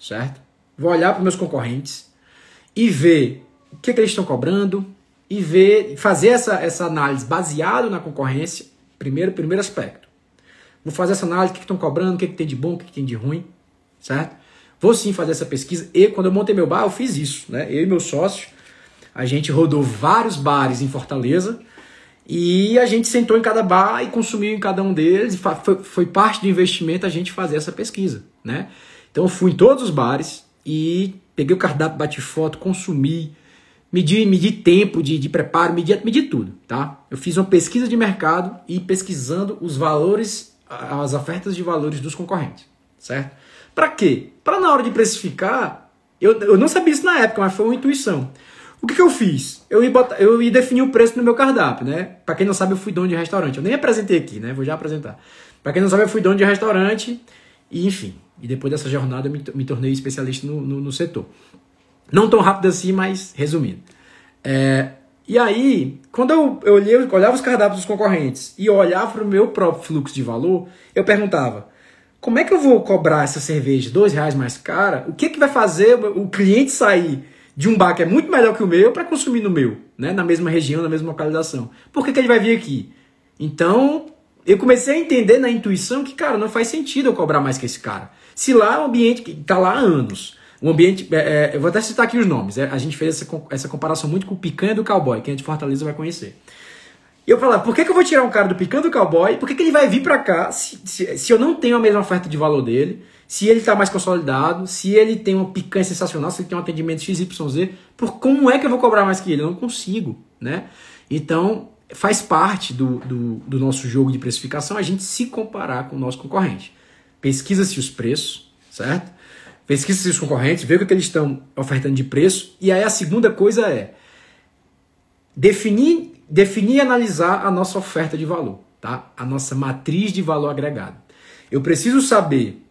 certo? Vou olhar para meus concorrentes e ver o que, é que eles estão cobrando e ver, fazer essa, essa análise baseado na concorrência. Primeiro, primeiro aspecto. Vou fazer essa análise, o que estão cobrando, o que, que tem de bom, o que, que tem de ruim, certo? Vou sim fazer essa pesquisa. E quando eu montei meu bar, eu fiz isso, né? Eu e meu sócio, a gente rodou vários bares em Fortaleza e a gente sentou em cada bar e consumiu em cada um deles. E foi, foi parte do investimento a gente fazer essa pesquisa, né? Então eu fui em todos os bares e peguei o cardápio, bati foto, consumi, medi, medi tempo de, de preparo, medi, medi tudo, tá? Eu fiz uma pesquisa de mercado e pesquisando os valores as ofertas de valores dos concorrentes, certo? Para quê? Para na hora de precificar, eu, eu não sabia isso na época, mas foi uma intuição. O que, que eu fiz? Eu ia, botar, eu ia definir o preço no meu cardápio, né? Para quem não sabe, eu fui dono de restaurante. Eu nem apresentei aqui, né? Vou já apresentar. Para quem não sabe, eu fui dono de restaurante e, enfim. E depois dessa jornada, eu me, me tornei especialista no, no, no, setor. Não tão rápido assim, mas resumindo. É, e aí, quando eu, eu, olhei, eu olhava os cardápios dos concorrentes e olhava para o meu próprio fluxo de valor, eu perguntava: como é que eu vou cobrar essa cerveja dois reais mais cara? O que, que vai fazer o cliente sair de um bar que é muito melhor que o meu para consumir no meu, né? na mesma região, na mesma localização? Por que, que ele vai vir aqui? Então, eu comecei a entender na intuição que, cara, não faz sentido eu cobrar mais que esse cara. Se lá é um ambiente que está lá há anos, um ambiente. É, é, eu vou até citar aqui os nomes. É, a gente fez essa, essa comparação muito com o Picanha do Cowboy. Quem é de Fortaleza vai conhecer. E eu falava, por que, que eu vou tirar um cara do Picanha do Cowboy? Por que, que ele vai vir para cá se, se, se, eu não tenho a mesma oferta de valor dele? Se ele está mais consolidado? Se ele tem uma picanha sensacional? Se ele tem um atendimento XYZ? Por como é que eu vou cobrar mais que ele? Eu não consigo, né? Então, faz parte do, do, do nosso jogo de precificação a gente se comparar com o nosso concorrente. Pesquisa-se os preços, certo? Pesquisa-se os concorrentes, vê o que, eles estão ofertando de preço. E aí a segunda coisa é definir, definir e analisar a nossa oferta de valor, tá? A nossa matriz de valor agregado. Eu preciso saber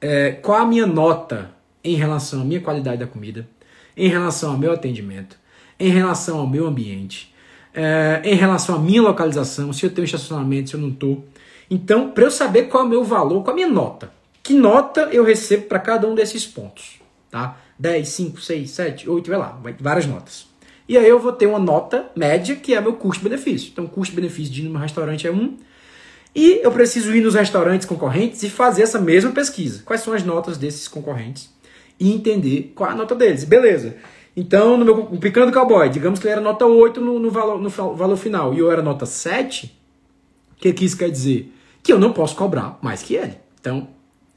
é, qual a minha nota em relação à minha qualidade da comida, em relação ao meu atendimento, em relação ao meu ambiente, é, em relação à minha localização, se eu tenho estacionamento, se eu não estou. Então, para eu saber qual é o meu valor, qual é a minha nota, que nota eu recebo para cada um desses pontos, tá? 10, 5, 6, 7, 8, vai lá, várias notas. E aí eu vou ter uma nota média, que é meu custo-benefício. Então, custo-benefício de ir no restaurante é 1. E eu preciso ir nos restaurantes concorrentes e fazer essa mesma pesquisa. Quais são as notas desses concorrentes? E entender qual é a nota deles. Beleza. Então, no meu Picando Cowboy, digamos que ele era nota 8 no, no, valor, no valor final e eu era nota 7, o que, que isso quer dizer? Que eu não posso cobrar mais que ele. Então,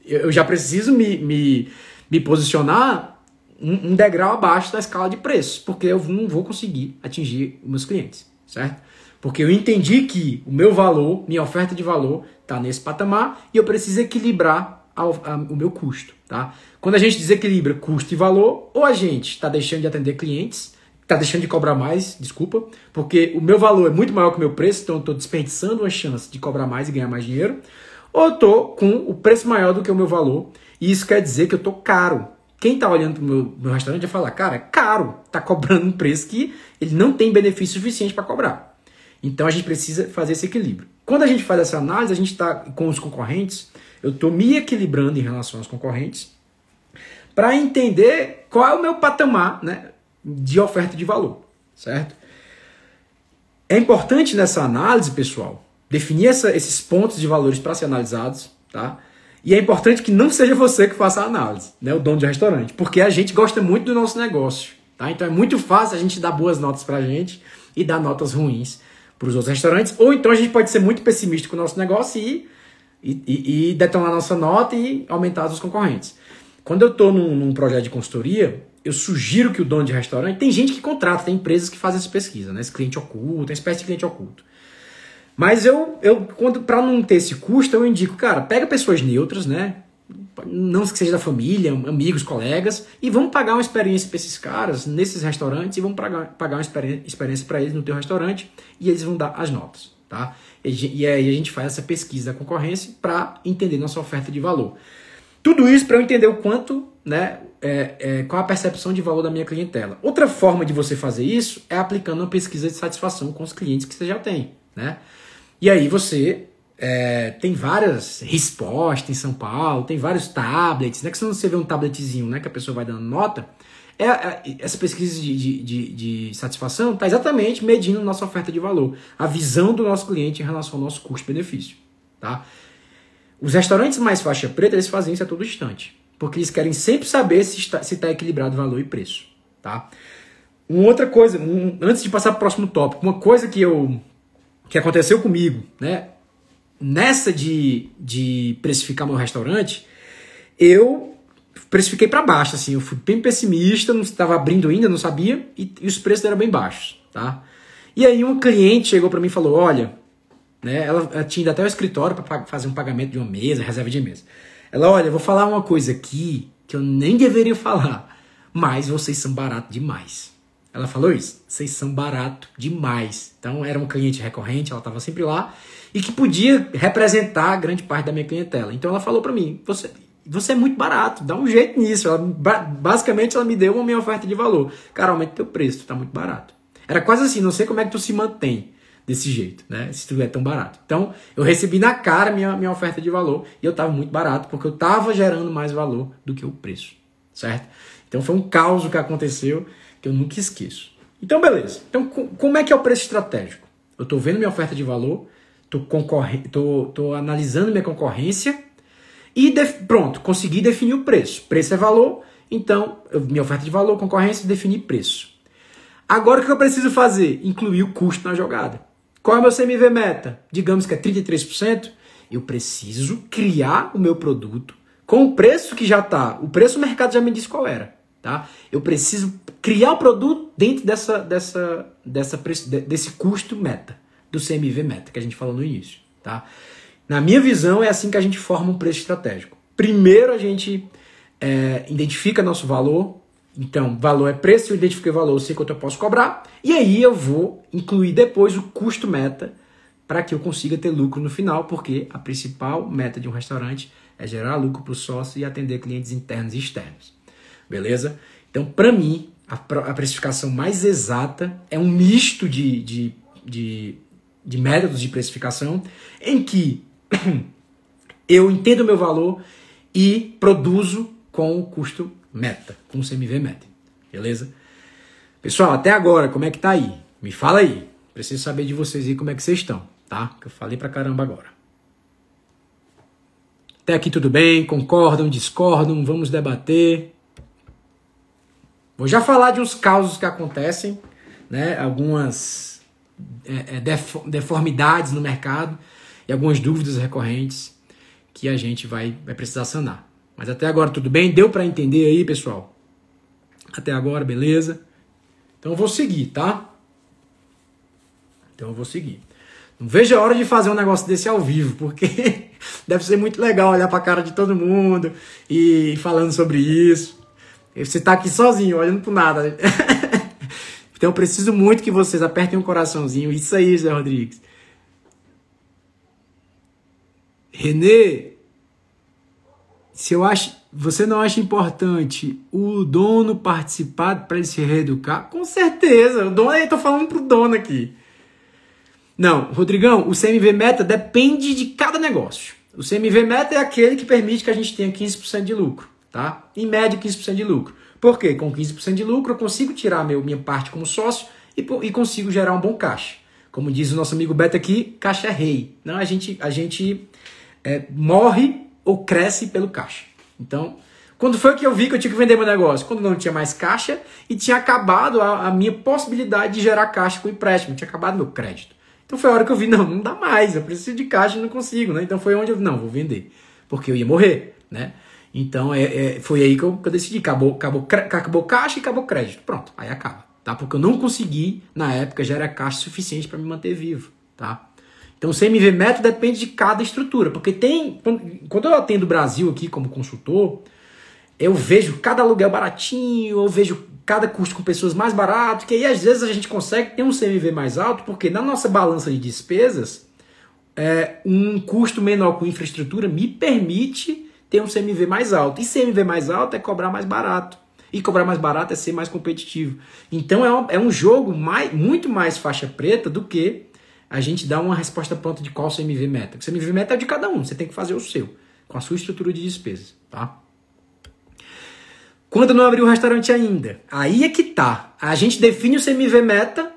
eu, já preciso me, me, me posicionar um, um, degrau abaixo da escala de preços, porque eu não vou conseguir atingir meus clientes, certo? Porque eu entendi que o meu valor, minha oferta de valor, está nesse patamar e eu preciso equilibrar a, o meu custo, tá? Quando a gente desequilibra custo e valor, ou a gente está deixando de atender clientes, está deixando de cobrar mais, desculpa, porque o meu valor é muito maior que o meu preço, então eu estou desperdiçando uma chance de cobrar mais e ganhar mais dinheiro, ou estou com o preço maior do que o meu valor, e isso quer dizer que eu estou caro. Quem está olhando para o meu, meu, restaurante vai falar, cara, é caro, está cobrando um preço que ele não tem benefício suficiente para cobrar. Então a gente precisa fazer esse equilíbrio. Quando a gente faz essa análise, a gente está com os concorrentes, eu estou me equilibrando em relação aos concorrentes, para entender qual é o meu patamar né, de oferta de valor, certo? É importante nessa análise, pessoal, definir essa, esses pontos de valores para ser analisados, tá? E é importante que não seja você que faça a análise, né, o dono de restaurante, porque a gente gosta muito do nosso negócio, tá? Então é muito fácil a gente dar boas notas para a gente e dar notas ruins para os outros restaurantes, ou então a gente pode ser muito pessimista com o nosso negócio e, e, e, detonar nossa nota e aumentar dos concorrentes. Quando eu estou num, num, projeto de consultoria, eu sugiro que o dono de restaurante. Tem gente que contrata, tem empresas que fazem essa pesquisa, né? Esse cliente oculto, uma espécie de cliente oculto. Mas eu, eu para não ter esse custo, eu indico, cara, pega pessoas neutras, né? Não que seja da família, amigos, colegas, e vamos pagar uma experiência para esses caras nesses restaurantes e vamos pagar, pagar uma experiência para eles no teu restaurante e eles vão dar as notas, tá? E, e aí a gente faz essa pesquisa da concorrência para entender nossa oferta de valor. Tudo isso para eu entender o quanto, né, é, é, qual a percepção de valor da minha clientela. Outra forma de você fazer isso é aplicando uma pesquisa de satisfação com os clientes que você já tem, né? E aí você é, tem várias respostas em São Paulo, tem vários tablets, né? Que quando você vê um tabletzinho, né, que a pessoa vai dando nota, é, é essa pesquisa de, de, de, de satisfação está exatamente medindo nossa oferta de valor, a visão do nosso cliente em relação ao nosso custo-benefício, tá? Os restaurantes mais faixa preta, eles fazem isso a todo instante. Porque eles querem sempre saber se está, se está equilibrado valor e preço. Tá? Uma outra coisa, um, antes de passar para o próximo tópico, uma coisa que eu que aconteceu comigo, né? Nessa de, de precificar meu restaurante, eu precifiquei para baixo, assim, eu fui bem pessimista, não estava abrindo ainda, não sabia, e, e, os preços eram bem baixos, tá? E aí um cliente chegou para mim e falou: "Olha, né? Ela, ela tinha até o escritório para fazer um pagamento de uma mesa, reserva de mesa. Ela, olha, eu vou falar uma coisa aqui que eu nem deveria falar, mas vocês são barato demais. Ela falou isso, vocês são barato demais. Então era um cliente recorrente, ela estava sempre lá e que podia representar grande parte da minha clientela. Então ela falou para mim, você você é muito barato, dá um jeito nisso. Ela, basicamente ela me deu uma minha oferta de valor. Cara, aumenta teu preço, tu tá muito barato. Era quase assim, não sei como é que tu se mantém desse jeito, né? Se tudo é tão barato. Então, eu recebi na cara minha, minha oferta de valor e eu estava muito barato porque eu estava gerando mais valor do que o preço, certo? Então, foi um caos que aconteceu que eu nunca esqueço. Então, beleza. Então, como é que é o preço estratégico? Eu estou vendo minha oferta de valor, tô, concorre... tô, tô analisando minha concorrência e pronto, consegui definir o preço. Preço é valor, então minha oferta de valor, concorrência, definir preço. Agora o que eu preciso fazer? Incluir o custo na jogada. Qual é o meu CMV meta? Digamos que é 33%. Eu preciso criar o meu produto com o preço que já está. O preço o mercado já me disse qual era. Tá? Eu preciso criar o produto dentro dessa, dessa, dessa, desse custo meta, do CMV meta, que a gente falou no início. Tá? Na minha visão, é assim que a gente forma um preço estratégico. Primeiro, a gente é, identifica nosso valor. Então, valor é preço, eu identifiquei valor, eu sei quanto eu posso cobrar. E aí eu vou incluir depois o custo meta para que eu consiga ter lucro no final, porque a principal meta de um restaurante é gerar lucro para o sócio e atender clientes internos e externos. Beleza? Então, para mim, a, a, precificação mais exata é um misto de, de, de, de métodos de precificação em que eu entendo o meu valor e produzo com o custo meta, com o CMV meta. Beleza? Pessoal, até agora, como é que tá aí? Me fala aí. Preciso saber de vocês aí como é que vocês estão, tá? Que eu falei pra caramba agora. Até aqui tudo bem? Concordam, discordam? Vamos debater. Vou já falar de uns causos que acontecem, né? Algumas é, é deformidades no mercado e algumas dúvidas recorrentes que a gente vai, vai precisar sanar. Mas até agora tudo bem? Deu para entender aí, pessoal? Até agora, beleza? Então eu vou seguir, tá? Então eu vou seguir. Não vejo a hora de fazer um negócio desse ao vivo, porque deve ser muito legal olhar para a cara de todo mundo e falando sobre isso. Você tá aqui sozinho, olhando pro nada. então eu preciso muito que vocês apertem um coraçãozinho. Isso aí, Zé Rodrigues. Renê, se eu acho, você não acha importante o dono participar para ele se reeducar? Com certeza. O dono, eu tô falando pro dono aqui. Não, Rodrigão, o CMV meta depende de cada negócio. O CMV meta é aquele que permite que a gente tenha 15% de lucro, tá? Em média 15% de lucro. Por quê? Com 15% de lucro eu consigo tirar meu, minha parte como sócio e, e consigo gerar um bom caixa. Como diz o nosso amigo Beto aqui, caixa é rei. Não, a gente, a gente é, morre ou cresce pelo caixa. Então, quando foi que eu vi que eu tinha que vender meu negócio? Quando não tinha mais caixa e tinha acabado a, a minha possibilidade de gerar caixa com empréstimo, tinha acabado meu crédito. Então foi a hora que eu vi, não, não dá mais, eu preciso de caixa e não consigo, né? Então foi onde eu, não, vou vender, porque eu ia morrer, né? Então é, é foi aí que eu, que eu, decidi, acabou, acabou, acabou caixa e acabou crédito, pronto, aí acaba, tá? Porque eu não consegui, na época, gerar caixa suficiente para me manter vivo, tá? Então, o CMV método depende de cada estrutura, porque tem. Quando eu atendo o Brasil aqui como consultor, eu vejo cada aluguel baratinho, eu vejo cada custo com pessoas mais barato, que aí às vezes a gente consegue ter um CMV mais alto, porque na nossa balança de despesas, é, um custo menor com infraestrutura me permite ter um CMV mais alto. E CMV mais alto é cobrar mais barato. E cobrar mais barato é ser mais competitivo. Então é um, é um jogo mais, muito mais faixa preta do que a gente dá uma resposta pronta de qual CMV meta. O CMV meta é de cada um, você tem que fazer o seu, com a sua estrutura de despesas, tá? Quando não abriu o restaurante ainda, aí é que tá. A gente define o CMV meta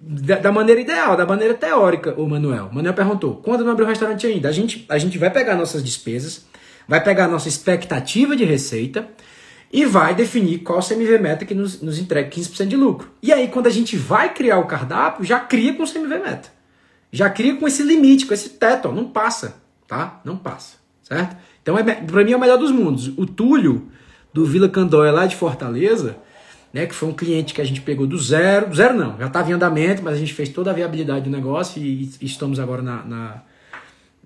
da, da maneira ideal, da maneira teórica, o Manuel. O Manuel perguntou: quando não abriu o restaurante ainda? A gente, a gente vai pegar nossas despesas, vai pegar nossa expectativa de receita e vai definir qual o CMV meta que nos, nos entrega 15% de lucro. E aí, quando a gente vai criar o cardápio, já cria com o CMV meta. Já cria com esse limite, com esse teto, ó, não passa, tá? Não passa, certo? Então, é, para mim, é o melhor dos mundos. O Túlio, do Vila Candóia, lá de Fortaleza, né, que foi um cliente que a gente pegou do zero, zero não, já estava em andamento, mas a gente fez toda a viabilidade do negócio e, e estamos agora na, na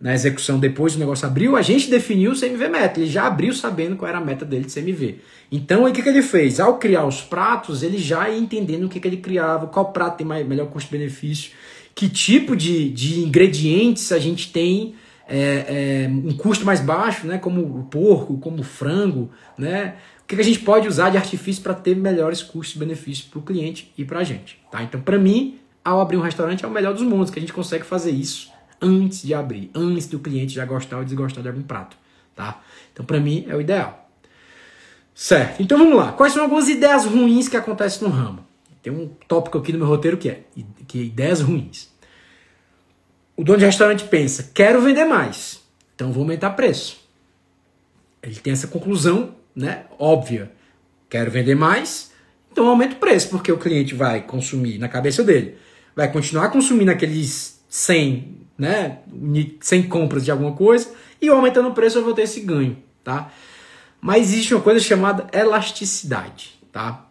na execução depois do negócio abriu, a gente definiu o CMV meta. Ele já abriu sabendo qual era a meta dele de CMV. Então, o que, que ele fez? Ao criar os pratos, ele já ia entendendo o que, que ele criava, qual prato tem mais, melhor custo-benefício, que tipo de, de ingredientes a gente tem é, é, um custo mais baixo, né? como o porco, como o frango, né? o que, que a gente pode usar de artifício para ter melhores custos-benefícios para o cliente e para a gente. Tá? Então, para mim, ao abrir um restaurante é o melhor dos mundos, que a gente consegue fazer isso antes de abrir, antes do cliente já gostar ou desgostar de algum prato, tá? Então, para mim, é o ideal. Certo, então vamos lá. Quais são algumas ideias ruins que acontecem no ramo? Tem um tópico aqui no meu roteiro que é, que é ideias ruins. o dono de restaurante pensa: quero vender mais, então vou aumentar preço. Ele tem essa conclusão, né? Óbvia. Quero vender mais, então aumento o preço, porque o cliente vai consumir na cabeça dele, vai continuar consumindo aqueles 100, né? 100 compras de alguma coisa, e aumentando o preço eu vou ter esse ganho, tá? Mas existe uma coisa chamada elasticidade, tá?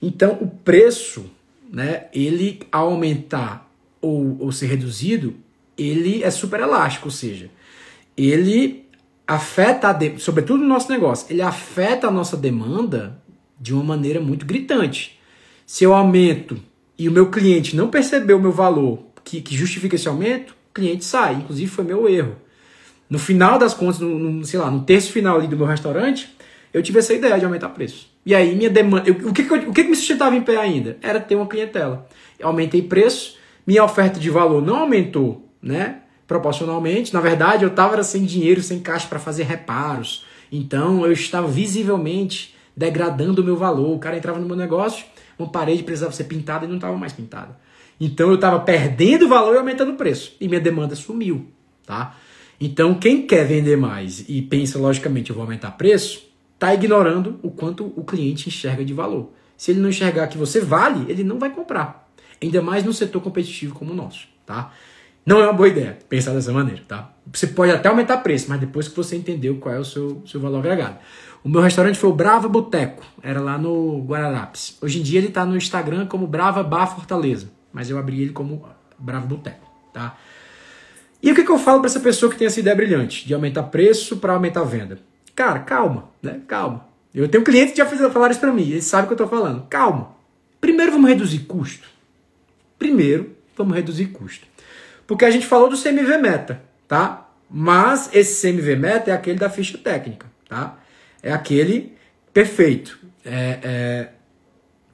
Então o preço, né? Ele aumentar ou, ou ser reduzido, ele é super elástico, ou seja, ele afeta, de... sobretudo no nosso negócio, ele afeta a nossa demanda de uma maneira muito gritante. Se eu aumento e o meu cliente não percebeu o meu valor que, que justifica esse aumento, o cliente sai. Inclusive foi meu erro. No final das contas, no, no, sei lá, no terço final ali do meu restaurante, eu tive essa ideia de aumentar preço. E aí minha demanda, eu, o, que, que, eu, o que, que me sustentava em pé ainda? Era ter uma clientela. Eu aumentei preço, minha oferta de valor não aumentou, né? Proporcionalmente. Na verdade, eu estava sem dinheiro, sem caixa para fazer reparos. Então, eu estava visivelmente degradando o meu valor. O cara entrava no meu negócio, uma parede precisava ser pintada e não estava mais pintada. Então, eu estava perdendo valor e aumentando o preço. E minha demanda sumiu, tá? Então, quem quer vender mais e pensa, logicamente, eu vou aumentar preço, está ignorando o quanto o cliente enxerga de valor. Se ele não enxergar que você vale, ele não vai comprar. Ainda mais no setor competitivo como o nosso, tá? Não é uma boa ideia pensar dessa maneira, tá? Você pode até aumentar preço, mas depois que você entendeu qual é o seu, seu valor agregado. O meu restaurante foi o Brava Boteco, era lá no Guararapes. Hoje em dia ele está no Instagram como Brava Bar Fortaleza, mas eu abri ele como Brava Boteco, tá? E o que, que eu falo para essa pessoa que tem essa ideia brilhante de aumentar preço para aumentar a venda? Cara, calma, né? Calma. Eu tenho um cliente que já fez falar isso para mim, ele sabe o que eu estou falando. Calma. Primeiro vamos reduzir custo. Primeiro vamos reduzir custo. Porque a gente falou do CMV meta, tá? Mas esse CMV meta é aquele da ficha técnica, tá? É aquele perfeito. É, é,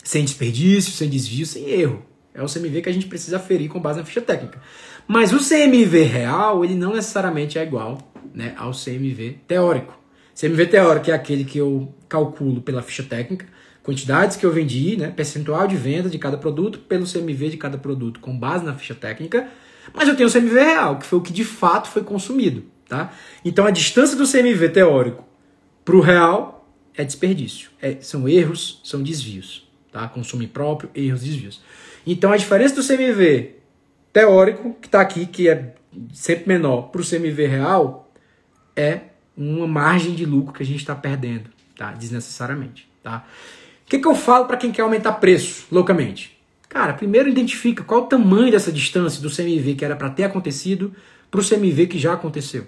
sem desperdício, sem desvio, sem erro. É o CMV que a gente precisa aferir com base na ficha técnica. Mas o CMV real, ele não necessariamente é igual né, ao CMV teórico. CMV teórico é aquele que eu calculo pela ficha técnica, quantidades que eu vendi, né, percentual de venda de cada produto pelo CMV de cada produto com base na ficha técnica, mas eu tenho o CMV real, que foi o que de fato foi consumido. Tá? Então a distância do CMV teórico para o real é desperdício. É, são erros, são desvios. Tá? Consumo próprio, erros, desvios. Então a diferença do CMV teórico, que está aqui, que é sempre menor, para o CMV real, é uma margem de lucro que a gente está perdendo, tá? desnecessariamente. Tá? O que, que eu falo para quem quer aumentar preço loucamente? Cara, primeiro identifica qual o tamanho dessa distância do CMV que era para ter acontecido para o CMV que já aconteceu.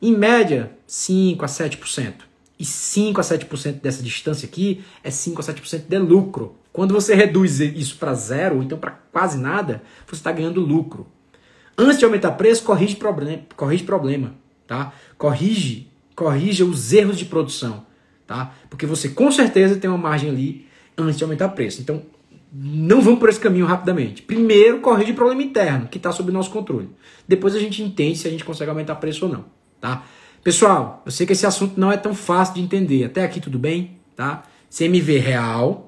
Em média, 5 a 7%. E 5 a 7% dessa distância aqui é 5 a 7% de lucro. Quando você reduz isso para zero, ou então para quase nada, você está ganhando lucro. Antes de aumentar preço, corrige problema, corrige problema, tá? Corrige, corrija os erros de produção, tá? Porque você com certeza tem uma margem ali antes de aumentar preço. Então, não vamos por esse caminho rapidamente. Primeiro, corrige o problema interno, que está sob nosso controle. Depois a gente entende se a gente consegue aumentar preço ou não, tá? Pessoal, eu sei que esse assunto não é tão fácil de entender. Até aqui tudo bem, tá? CMV real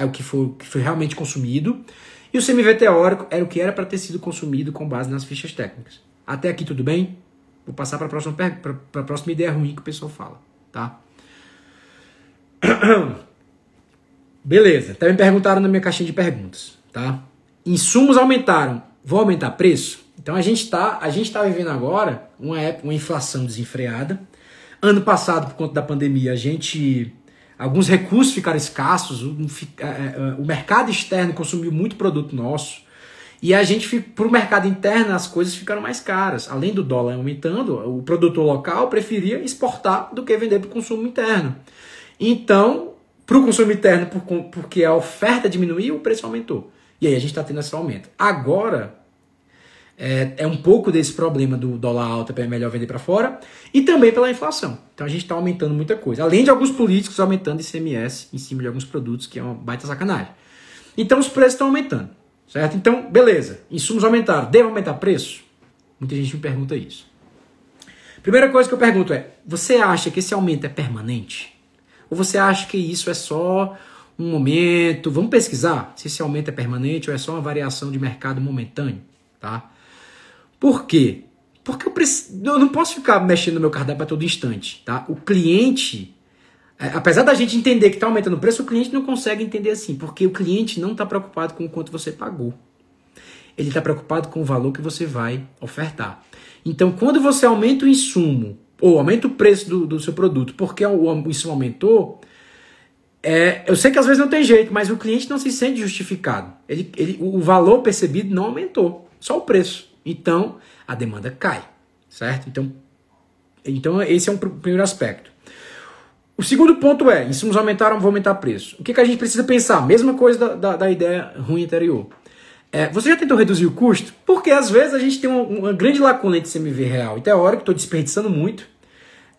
é o que foi, que foi realmente consumido. E o CMV teórico era o que era para ter sido consumido com base nas fichas técnicas. Até aqui tudo bem? Vou passar para a próxima, próxima ideia ruim que o pessoal fala, tá? Beleza, também perguntaram na minha caixinha de perguntas, tá? Insumos aumentaram, vou aumentar preço? Então a gente está a gente tá vivendo agora uma época, uma inflação desenfreada. Ano passado, por conta da pandemia, a gente alguns recursos ficaram escassos, o, é, é, o mercado externo consumiu muito produto nosso. E a gente, para o mercado interno, as coisas ficaram mais caras. Além do dólar aumentando, o produtor local preferia exportar do que vender para o consumo interno. Então, para o consumo interno, porque a oferta diminuiu, o preço aumentou. E aí a gente está tendo esse aumento. Agora, é, é, um pouco desse problema do dólar alto, é melhor vender para fora, e também pela inflação. Então a gente está aumentando muita coisa. Além de alguns políticos aumentando ICMS em cima de alguns produtos, que é uma baita sacanagem. Então os preços estão aumentando, certo? Então, beleza. Insumos aumentaram. Devo aumentar preço? Muita gente me pergunta isso. Primeira coisa que eu pergunto é: você acha que esse aumento é permanente? Ou você acha que isso é só um momento? Vamos pesquisar se esse aumento é permanente ou é só uma variação de mercado momentâneo, tá? Por quê? Porque eu, preciso, eu não posso ficar mexendo no meu cardápio a todo instante, tá? O cliente, é, apesar da gente entender que está aumentando o preço, o cliente não consegue entender assim, porque o cliente não está preocupado com o quanto você pagou. Ele está preocupado com o valor que você vai ofertar. Então, quando você aumenta o insumo, ou aumenta o preço do, do seu produto, porque o, o insumo aumentou, é, eu sei que às vezes não tem jeito, mas o cliente não se sente justificado. Ele, ele, o valor percebido não aumentou, só o preço. Então, a demanda cai, certo? Então, então esse é um primeiro aspecto. O segundo ponto é, insumos aumentaram, vou aumentar preço. O que, que a gente precisa pensar? Mesma coisa da, da, da ideia ruim anterior. É, você já tentou reduzir o custo? Porque às vezes a gente tem uma, uma grande lacuna entre CMV real e teórico, estou desperdiçando muito.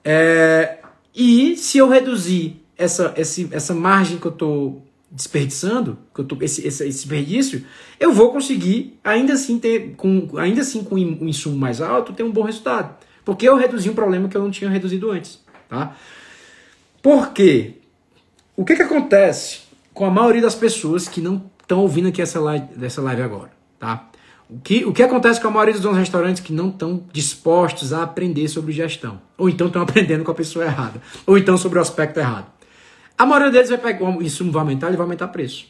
É, e se eu reduzir essa, esse, essa margem que eu estou desperdiçando, que eu tô, esse, esse, esse desperdício, eu vou conseguir, ainda assim, ter, com, ainda assim com um insumo mais alto, ter um bom resultado. Porque eu reduzi um problema que eu não tinha reduzido antes. Tá? Por quê? O que, que acontece com a maioria das pessoas que não estão ouvindo aqui essa live, dessa live agora? Tá? O que, o que acontece com a maioria dos restaurantes que não estão dispostos a aprender sobre gestão? Ou então estão aprendendo com a pessoa errada. Ou então sobre o aspecto errado. A maioria deles vai pegar o insumo vai aumentar, ele vai aumentar preço.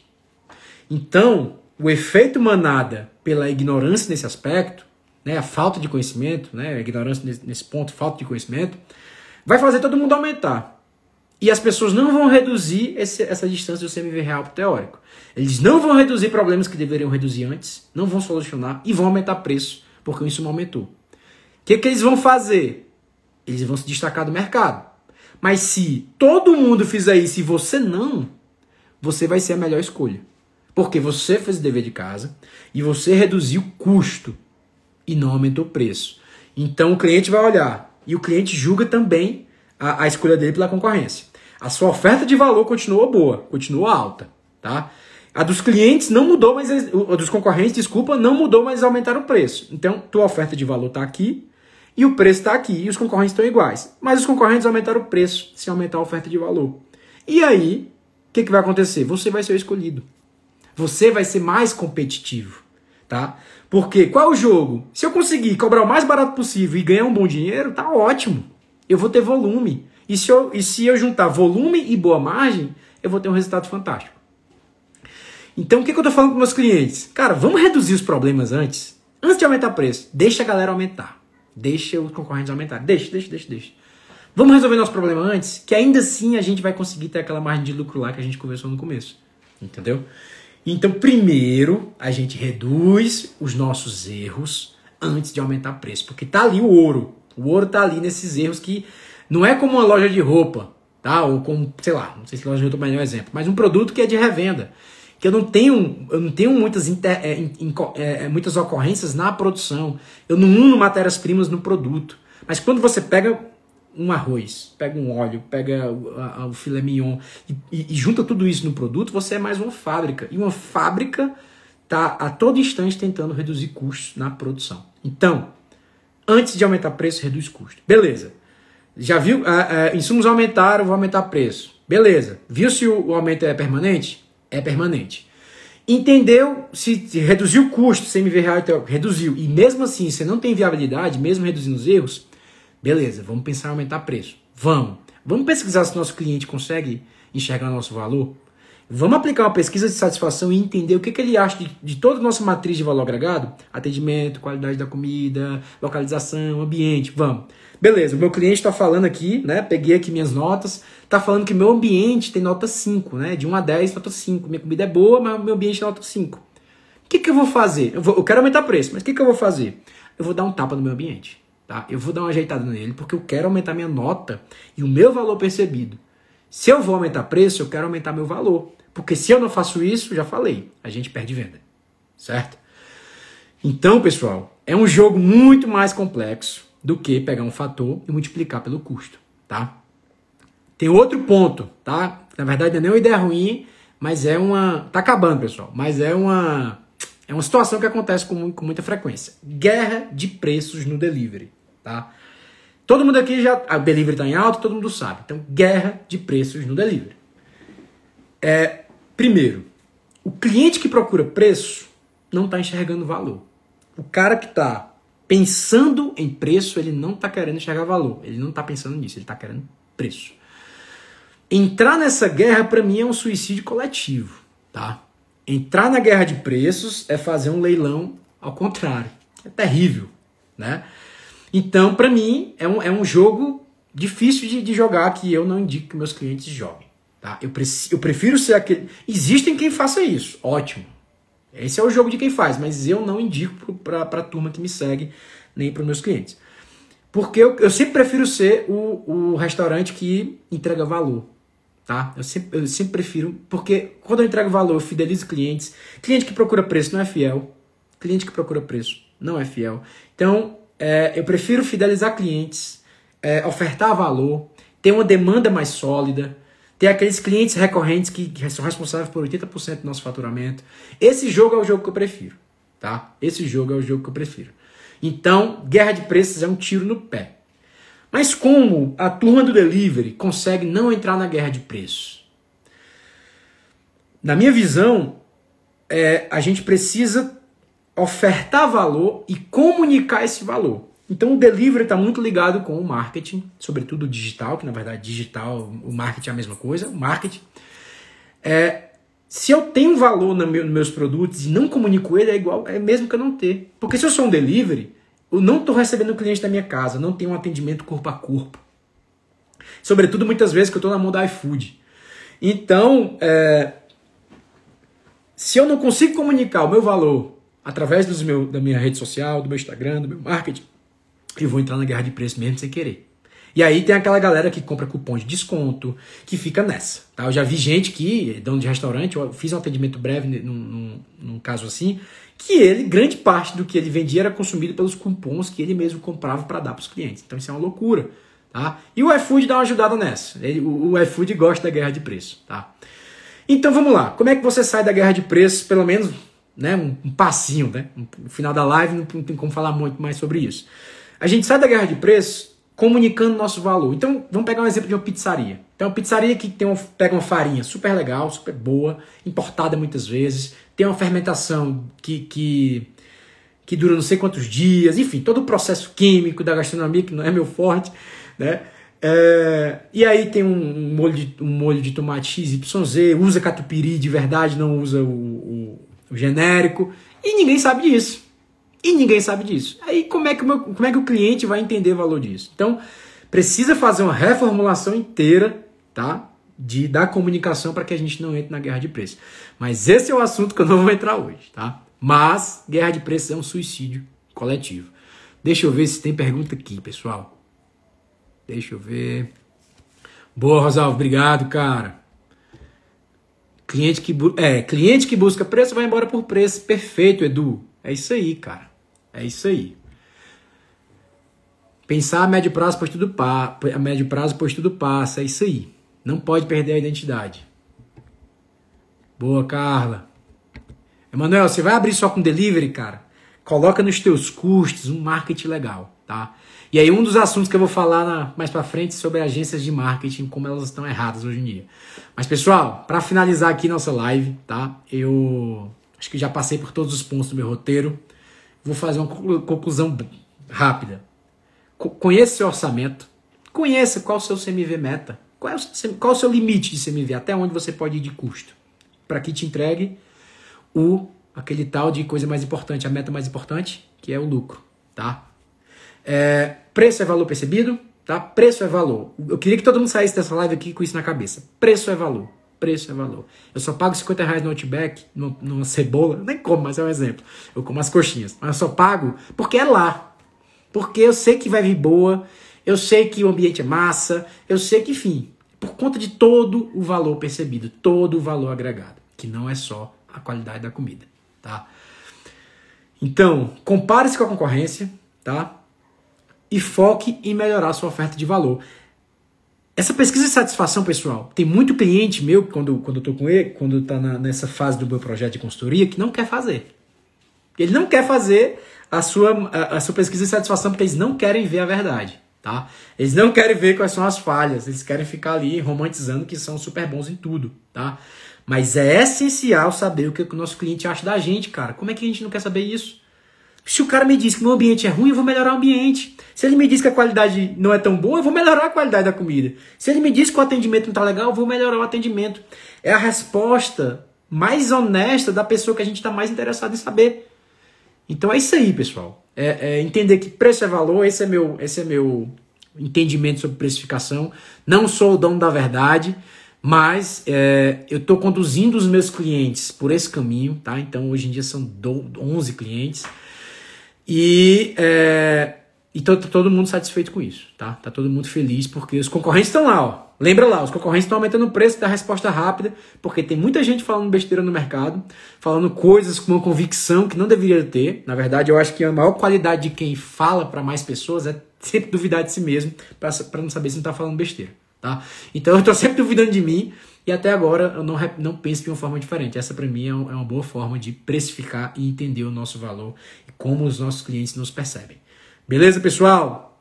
Então, o efeito manada pela ignorância nesse aspecto, né, a falta de conhecimento, né, a ignorância nesse ponto, falta de conhecimento, vai fazer todo mundo aumentar. E as pessoas não vão reduzir esse, essa distância do CMV real para teórico. Eles não vão reduzir problemas que deveriam reduzir antes, não vão solucionar e vão aumentar preço, porque o insumo aumentou. O que, que eles vão fazer? Eles vão se destacar do mercado. Mas se todo mundo fizer isso e você não, você vai ser a melhor escolha. Porque você fez o dever de casa e você reduziu o custo e não aumentou o preço. Então o cliente vai olhar e o cliente julga também a, a escolha dele pela concorrência. A sua oferta de valor continuou boa, continuou alta, tá? A dos clientes não mudou, mas a dos concorrentes, desculpa, não mudou, mas aumentaram o preço. Então, tua oferta de valor está aqui, e o preço está aqui, e os concorrentes estão iguais. Mas os concorrentes aumentaram o preço se aumentar a oferta de valor. E aí, o que, que vai acontecer? Você vai ser o escolhido. Você vai ser mais competitivo. Tá? Porque qual é o jogo? Se eu conseguir cobrar o mais barato possível e ganhar um bom dinheiro, tá ótimo. Eu vou ter volume. E se eu, e se eu juntar volume e boa margem, eu vou ter um resultado fantástico. Então, o que, que eu estou falando com meus clientes? Cara, vamos reduzir os problemas antes. Antes de aumentar o preço, deixa a galera aumentar. Deixa os concorrentes aumentarem. Deixa, deixa, deixa, deixa. Vamos resolver nosso problema antes, que ainda assim a gente vai conseguir ter aquela margem de lucro lá que a gente conversou no começo. Entendeu? Então, primeiro, a gente reduz os nossos erros antes de aumentar o preço, porque tá ali o ouro. O ouro tá ali nesses erros que não é como uma loja de roupa, tá? Ou como, sei lá, não sei se loja de roupa é o melhor exemplo, mas um produto que é de revenda que eu não tenho, eu não tenho muitas, inter, é, in, é, é, muitas ocorrências na produção. Eu não uno matérias-primas no produto. Mas quando você pega um arroz, pega um óleo, pega o, o filé mignon e, e, e, junta tudo isso no produto, você é mais uma fábrica. E uma fábrica está a todo instante tentando reduzir custos na produção. Então, antes de aumentar preço, reduz custo. Beleza. Já viu? Ah, ah, insumos aumentaram, vou aumentar preço. Beleza. Viu se o, o aumento é permanente? É permanente. Entendeu? Se, reduziu o custo, CMV real então, reduziu, e mesmo assim você não tem viabilidade, mesmo reduzindo os erros, beleza, vamos pensar em aumentar preço. Vamos. Vamos pesquisar se nosso cliente consegue enxergar nosso valor. Vamos aplicar uma pesquisa de satisfação e entender o que, que ele acha de, de toda a nossa matriz de valor agregado: atendimento, qualidade da comida, localização, ambiente. Vamos. Beleza, meu cliente está falando aqui, né? Peguei aqui minhas notas, está falando que meu ambiente tem nota 5, né? De 1 a 10, nota 5. Minha comida é boa, mas meu ambiente é nota 5. O que, que eu vou fazer? Eu, vou, eu quero aumentar preço, mas o que, que eu vou fazer? Eu vou dar um tapa no meu ambiente, tá? Eu vou dar uma ajeitada nele, porque eu quero aumentar minha nota e o meu valor percebido. Se eu vou aumentar preço, eu quero aumentar meu valor. Porque se eu não faço isso, já falei, a gente perde venda. Certo? Então, pessoal, é um jogo muito mais complexo do que pegar um fator e multiplicar pelo custo, tá? Tem outro ponto, tá? Na verdade, não é uma ideia ruim, mas é uma. Tá acabando, pessoal. Mas é uma. É uma situação que acontece com, com muita frequência. Guerra de preços no delivery, tá? Todo mundo aqui já. A delivery tá em alta, todo mundo sabe. Então, guerra de preços no delivery. É, primeiro, o cliente que procura preço não está enxergando valor. O cara que está pensando em preço, ele não está querendo enxergar valor. Ele não está pensando nisso, ele está querendo preço. Entrar nessa guerra, para mim, é um suicídio coletivo. Tá? Entrar na guerra de preços é fazer um leilão ao contrário. É terrível. Né? Então, para mim, é um, é um jogo difícil de, de jogar que eu não indico que meus clientes joguem. Tá? Eu, pre eu prefiro ser aquele. Existem quem faça isso, ótimo. Esse é o jogo de quem faz, mas eu não indico para a turma que me segue, nem para os meus clientes. Porque eu, eu, sempre prefiro ser o, o restaurante que entrega valor. Tá? Eu, sempre, eu sempre prefiro, porque quando eu entrego valor, eu fidelizo clientes. Cliente que procura preço não é fiel. Cliente que procura preço não é fiel. Então, é, eu prefiro fidelizar clientes, é, ofertar valor, ter uma demanda mais sólida, ter aqueles clientes recorrentes que são responsáveis por 80% do nosso faturamento. Esse jogo é o jogo que eu prefiro, tá? Esse jogo é o jogo que eu prefiro. Então, guerra de preços é um tiro no pé. Mas como a turma do delivery consegue não entrar na guerra de preços? Na minha visão, é, a gente precisa ofertar valor e comunicar esse valor. Então o delivery está muito ligado com o marketing, sobretudo o digital, que na verdade digital, o marketing é a mesma coisa, o marketing. É, se eu tenho valor no meu, nos meus produtos e não comunico ele, é igual, é mesmo que eu não ter. Porque se eu sou um delivery, eu não estou recebendo o cliente da minha casa, não tenho um atendimento corpo a corpo. Sobretudo muitas vezes que eu estou na mão da iFood. Então, é, se eu não consigo comunicar o meu valor através dos meu, da minha rede social, do meu Instagram, do meu marketing, eu vou entrar na guerra de preço mesmo sem querer. E aí tem aquela galera que compra cupom de desconto, que fica nessa. Tá? Eu já vi gente que, dono de restaurante, eu fiz um atendimento breve num, num, num, caso assim, que ele, grande parte do que ele vendia era consumido pelos cupons que ele mesmo comprava para dar para os clientes. Então isso é uma loucura. Tá? E o iFood dá uma ajudada nessa. Ele, o, o iFood gosta da guerra de preço. Tá? Então vamos lá. Como é que você sai da guerra de preços, pelo menos né, um, um passinho? Né? No final da live não, não tem como falar muito mais sobre isso. A gente sai da guerra de preços comunicando nosso valor. Então, vamos pegar um exemplo de uma pizzaria. Então, uma pizzaria que tem uma, pega uma farinha super legal, super boa, importada muitas vezes, tem uma fermentação que, que, que dura não sei quantos dias, enfim, todo o processo químico da gastronomia, que não é meu forte, né? É, e aí tem um, molho de, um molho de tomate XYZ, usa catupiry de verdade, não usa o, o, o genérico, e ninguém sabe disso. E ninguém sabe disso. Aí como é que o, meu, como é que o cliente vai entender o valor disso? Então, precisa fazer uma reformulação inteira, tá? De, da comunicação para que a gente não entre na guerra de preços. Mas esse é o assunto que eu não vou entrar hoje, tá? Mas guerra de preços é um suicídio coletivo. Deixa eu ver se tem pergunta aqui, pessoal. Deixa eu ver. Boa, Rosalvo, obrigado, cara. Cliente que, é, cliente que busca preço vai embora por preço. Perfeito, Edu. É isso aí, cara. É isso aí. Pensar a médio prazo, pois tudo pa, a médio prazo, pois tudo passa. É isso aí. Não pode perder a identidade. Boa, Carla. Emanuel, você vai abrir só com delivery, cara? Coloca nos teus custos um marketing legal, tá? E aí um dos assuntos que eu vou falar na, mais para frente sobre agências de marketing, como elas estão erradas hoje em dia. Mas pessoal, para finalizar aqui nossa live, tá? Eu acho que já passei por todos os pontos do meu roteiro. Vou fazer uma conclusão rápida. Conheça seu orçamento. Conheça qual o seu CMV meta. Qual, é o, qual o seu limite de CMV? Até onde você pode ir de custo? Para que te entregue o aquele tal de coisa mais importante, a meta mais importante, que é o lucro, tá? É, preço é valor percebido, tá? Preço é valor. Eu queria que todo mundo saísse dessa live aqui com isso na cabeça. Preço é valor preço é valor. Eu só pago 50 reais no Outback, numa cebola, nem como, mas é um exemplo. Eu como as coxinhas. Mas eu só pago porque é lá. Porque eu sei que vai vir boa, eu sei que o ambiente é massa, eu sei que, enfim, por conta de todo o valor percebido, todo o valor agregado, que não é só a qualidade da comida, tá? Então, compare-se com a concorrência, tá? E foque em melhorar a sua oferta de valor. Essa pesquisa de satisfação, pessoal, tem muito cliente meu, quando, quando eu tô com ele, quando tá na, nessa fase do meu projeto de consultoria, que não quer fazer. Ele não quer fazer a sua, a, a sua pesquisa de satisfação porque eles não querem ver a verdade. Tá? Eles não querem ver quais são as falhas, eles querem ficar ali romantizando que são super bons em tudo, tá? Mas é essencial saber o que o nosso cliente acha da gente, cara. Como é que a gente não quer saber isso? Se o cara me diz que meu ambiente é ruim, eu vou melhorar o ambiente. Se ele me diz que a qualidade não é tão boa, eu vou melhorar a qualidade da comida. Se ele me diz que o atendimento não está legal, eu vou melhorar o atendimento. É a resposta mais honesta da pessoa que a gente está mais interessado em saber. Então é isso aí, pessoal. É, é, entender que preço é valor, esse é meu, esse é meu entendimento sobre precificação. Não sou o dono da verdade, mas é, eu estou conduzindo os meus clientes por esse caminho, tá? Então hoje em dia são 11 clientes. E é, e tá todo mundo satisfeito com isso, tá? Tá todo mundo feliz porque os concorrentes estão lá, ó. Lembra lá, os concorrentes estão aumentando o preço da resposta rápida, porque tem muita gente falando besteira no mercado, falando coisas com uma convicção que não deveria ter. Na verdade, eu acho que a maior qualidade de quem fala para mais pessoas é sempre duvidar de si mesmo, para não saber se não tá falando besteira, tá? Então eu tô sempre duvidando de mim e até agora eu não, não penso de uma forma diferente. Essa para mim é, é uma boa forma de precificar e entender o nosso valor e como os nossos clientes nos percebem. Beleza, pessoal?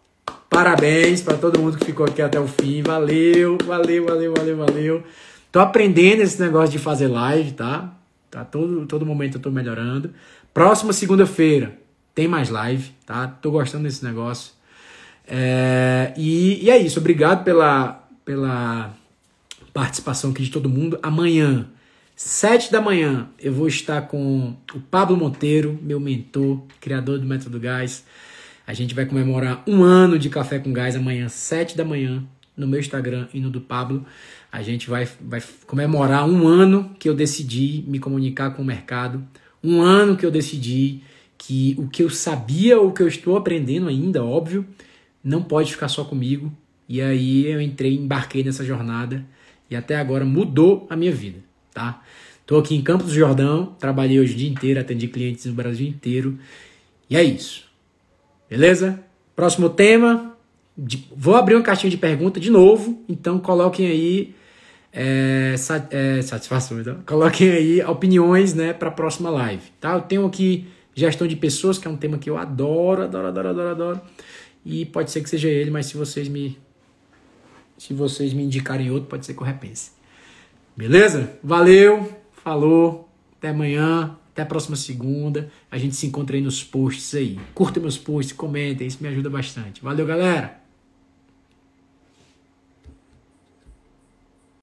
Parabéns para todo mundo que ficou aqui até o fim. Valeu, valeu, valeu, valeu, valeu. Tô aprendendo esse negócio de fazer live, tá? Tá todo, todo momento eu tô melhorando. Próxima segunda-feira tem mais live, tá? Tô gostando desse negócio. É, e, e é isso. Obrigado pela, pela participação aqui de todo mundo. Amanhã, sete da manhã, eu vou estar com o Pablo Monteiro, meu mentor, criador do Método Gás. A gente vai comemorar um ano de Café com Gás amanhã, 7 da manhã, no meu Instagram e no do Pablo. A gente vai, vai comemorar um ano que eu decidi me comunicar com o mercado, um ano que eu decidi que o que eu sabia ou que eu estou aprendendo ainda, óbvio, não pode ficar só comigo. E aí eu entrei, embarquei nessa jornada e até agora mudou a minha vida, tá? Tô aqui em Campos do Jordão, trabalhei hoje o dia inteiro, atendi clientes no Brasil inteiro. E é isso. Beleza? Próximo tema. De, vou abrir uma caixinha de pergunta de novo, então coloquem aí é, é, satisfação, então. coloquem aí opiniões, né, para a próxima live, tá? Eu tenho aqui gestão de pessoas, que é um tema que eu adoro, adoro, adoro, adoro, adoro. E pode ser que seja ele, mas se vocês me se vocês me indicarem outro, pode ser que eu repense. Beleza? Valeu, falou, até amanhã. Até a próxima segunda. A gente se encontra aí nos posts aí. Curta meus posts, comentem, isso me ajuda bastante. Valeu, galera!